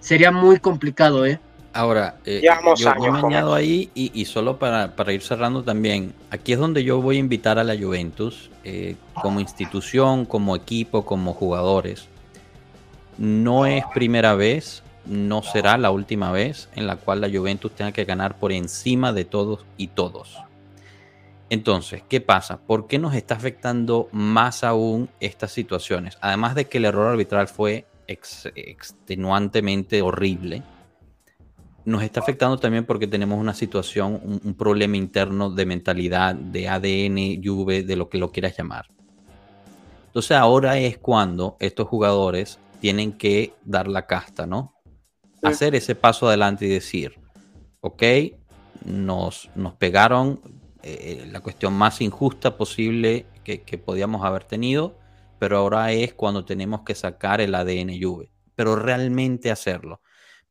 sería muy complicado, ¿eh? Ahora, eh, yo, años me añado ahí y, y solo para, para ir cerrando también, aquí es donde yo voy a invitar a la Juventus eh, como institución, como equipo, como jugadores. No es primera vez, no será la última vez en la cual la Juventus tenga que ganar por encima de todos y todos. Entonces, ¿qué pasa? ¿Por qué nos está afectando más aún estas situaciones? Además de que el error arbitral fue ex- extenuantemente horrible, nos está afectando también porque tenemos una situación, un, un problema interno de mentalidad, de ADN, Juve, de lo que lo quieras llamar. Entonces ahora es cuando estos jugadores tienen que dar la casta, ¿no? Sí. Hacer ese paso adelante y decir, ok, nos, nos pegaron eh, la cuestión más injusta posible que, que podíamos haber tenido, pero ahora es cuando tenemos que sacar el ADN Juve, pero realmente hacerlo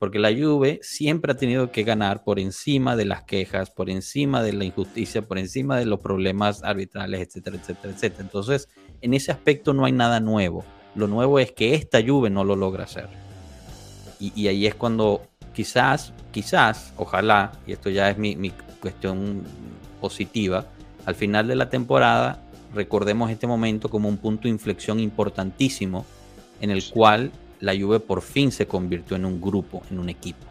porque la Juve siempre ha tenido que ganar por encima de las quejas, por encima de la injusticia, por encima de los problemas arbitrales, etcétera, etcétera, etcétera. Entonces, en ese aspecto no hay nada nuevo. Lo nuevo es que esta Juve no lo logra hacer. Y, y ahí es cuando quizás, quizás, ojalá, y esto ya es mi, mi cuestión positiva, al final de la temporada recordemos este momento como un punto de inflexión importantísimo en el cual la Juve por fin se convirtió en un grupo, en un equipo.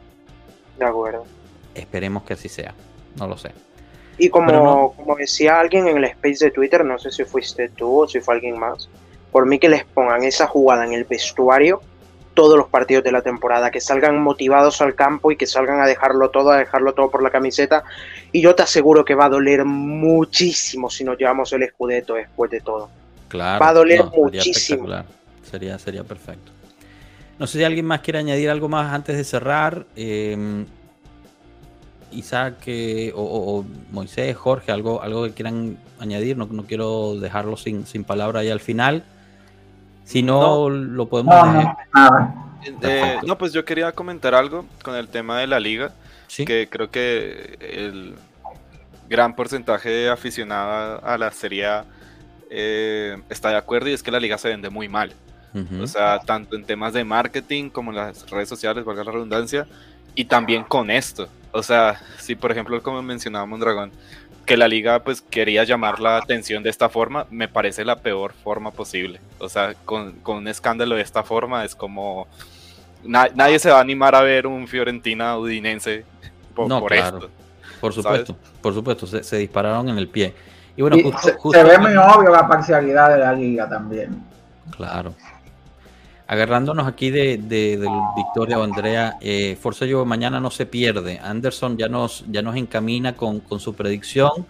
De acuerdo. Esperemos que así sea. No lo sé. Y como, no- como decía alguien en el space de Twitter, no sé si fuiste tú o si fue alguien más, por mí que les pongan esa jugada en el vestuario todos los partidos de la temporada, que salgan motivados al campo y que salgan a dejarlo todo, a dejarlo todo por la camiseta. Y yo te aseguro que va a doler muchísimo si nos llevamos el escudeto después de todo. Claro. Va a doler muchísimo. Sería, sería perfecto. No sé si alguien más quiere añadir algo más antes de cerrar. Eh, Isaac eh, o, o- o Moisés, Jorge, algo, algo que quieran añadir. No, no quiero dejarlo sin, sin palabra ahí al final. Si no, lo podemos No, dejar. no, nada. Eh, no, pues yo quería comentar algo con el tema de la liga, Sí. que creo que el gran porcentaje de aficionado a la Serie A eh, está de acuerdo y es que la liga se vende muy mal. Ujú. O sea, tanto en temas de marketing como en las redes sociales, valga la redundancia, y también con esto. O sea, si por ejemplo, como mencionaba Mondragón, que la liga pues quería llamar la atención de esta forma, me parece la peor forma posible. O sea, con, con un escándalo de esta forma es como... na- nadie se va a animar a ver un Fiorentina Udinense por, No, por claro. esto. Por supuesto, por supuesto, se, se dispararon en el pie. Y bueno, Y justo, se, justo- se ve muy obvio la parcialidad de la liga también. Claro. Agarrándonos aquí de, de- del Victoria o Andrea, eh, Forza mañana no se pierde. Anderson ya nos, ya nos encamina con, con su predicción.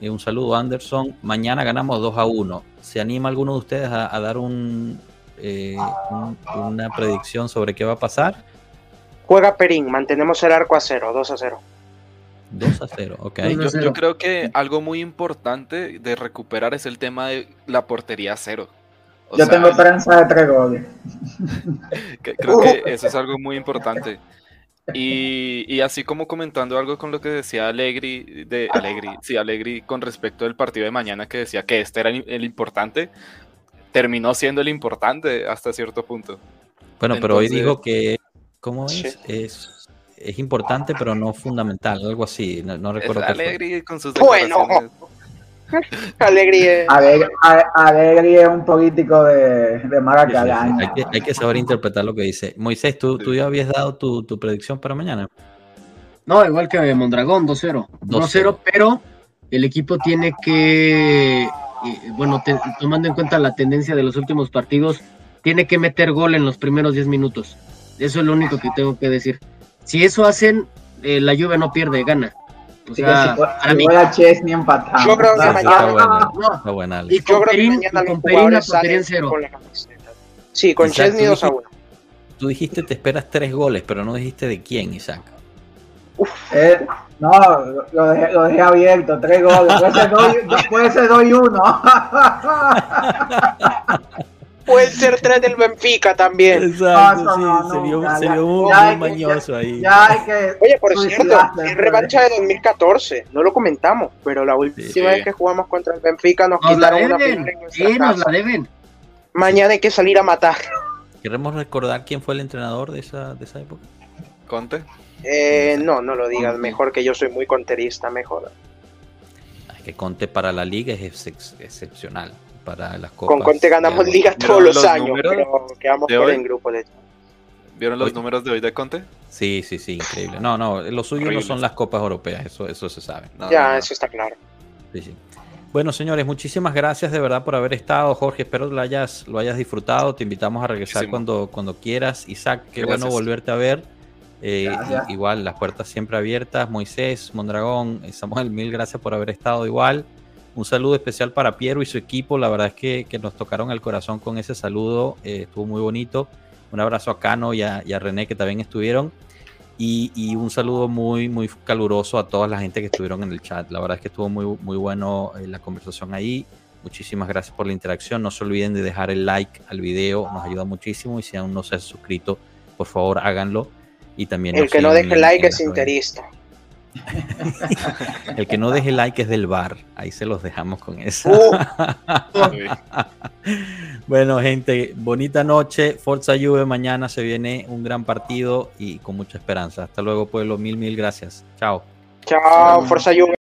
Eh, un saludo, Anderson. Mañana ganamos 2 a 1. ¿Se anima alguno de ustedes a, a dar un, eh, un- una predicción sobre qué va a pasar? Juega Perín, mantenemos el arco a cero, 2 a 0. 2 a 0, ok. A Yo, yo creo que algo muy importante de recuperar es el tema de la portería cero. O Yo sea, tengo esperanza de tres goles. creo que eso es algo muy importante. Y, y así como comentando algo con lo que decía Alegri, de Alegri, sí, Alegri con respecto del partido de mañana que decía que este era el, el importante, terminó siendo el importante hasta cierto punto. Bueno, pero hoy Entonces- dijo que, ¿cómo es? Sí. Es, es importante, pero no fundamental, algo así. No, no Es recuerdo qué fue. Alegri con sus Bueno. Alegría. Alegri, A- Alegri es un político de, de. Hay, que, hay que saber interpretar lo que dice. Moisés, ¿tú, tú ya habías dado tu, tu predicción para mañana? No, igual que Mondragón, 2-0. 2-0, pero el equipo tiene que, eh, bueno, te- tomando en cuenta la tendencia de los últimos partidos, tiene que meter gol en los primeros 10 minutos. Eso es lo único que tengo que decir. Si eso hacen, eh, la Juve no pierde, gana. O sea, si para mí. fuera Chesney empatamos. Yo creo que mañana- está buena, No, está buena, y. Yo creo que mañana los jugadores salen cero. con la camiseta. Sí, con Isaac, Chesney tú 2 a dijiste- 1. Tú dijiste te esperas tres goles, pero no dijiste de quién, Isaac. Eh, no, lo- dejé, lo dejé abierto, tres goles. Puede ser dos, y- puede ser dos y uno. Pueden ser tres del Benfica también. Exacto, No, sí, no, se vio, ya, se ya, vio muy, que- mañoso ahí. Ya hay que. Oye, por cierto, es revancha de 2014, no lo comentamos, pero la última Sí. vez que jugamos contra el Benfica nos Nos la quitaron una deben. final en nos la deben. Mañana hay que salir a matar. Queremos recordar quién fue el entrenador de esa, de esa época. Conte. Eh, no, no lo digas, mejor que yo soy muy conterista, mejor. Es que Conte para la liga es ex- excepcional. Para las copas. Con Conte ganamos ya- ligas ¿Vieron todos los los años, pero quedamos por hoy? en grupo de ¿Vieron los Oye. números de hoy de Conte? Sí, sí, sí, increíble. No, no, lo suyo no son las copas europeas, eso, eso se sabe. No, Ya, no, no. eso está claro. Sí, sí. Bueno, señores, muchísimas gracias de verdad por haber estado. Jorge, espero lo hayas, lo hayas disfrutado. Te invitamos a regresar Muchísimo. cuando, cuando quieras. Isaac, qué Gracias. bueno volverte a ver. Eh, igual, las puertas siempre abiertas. Moisés, Mondragón, eh, Samuel, mil gracias por haber estado igual. Un saludo especial para Piero y su equipo. La verdad es que, que nos tocaron el corazón con ese saludo. eh, estuvo muy bonito. Un abrazo a Cano y a, y a René que también estuvieron. Y, y un saludo muy, muy caluroso a toda la gente que estuvieron en el chat. La verdad es que estuvo muy, muy bueno eh, la conversación ahí. Muchísimas gracias por la interacción. No se olviden de dejar el like al video, nos ayuda muchísimo. Y si aún no se han suscrito, por favor háganlo. Y también El que no deje en- like es interista. El que no deje like es del bar. Ahí se los dejamos con eso. Uy. bueno, gente, bonita noche. Forza Juve mañana se viene un gran partido y con mucha esperanza. Hasta luego, pueblo. Mil, mil gracias. Chao. Chao, Forza Juve.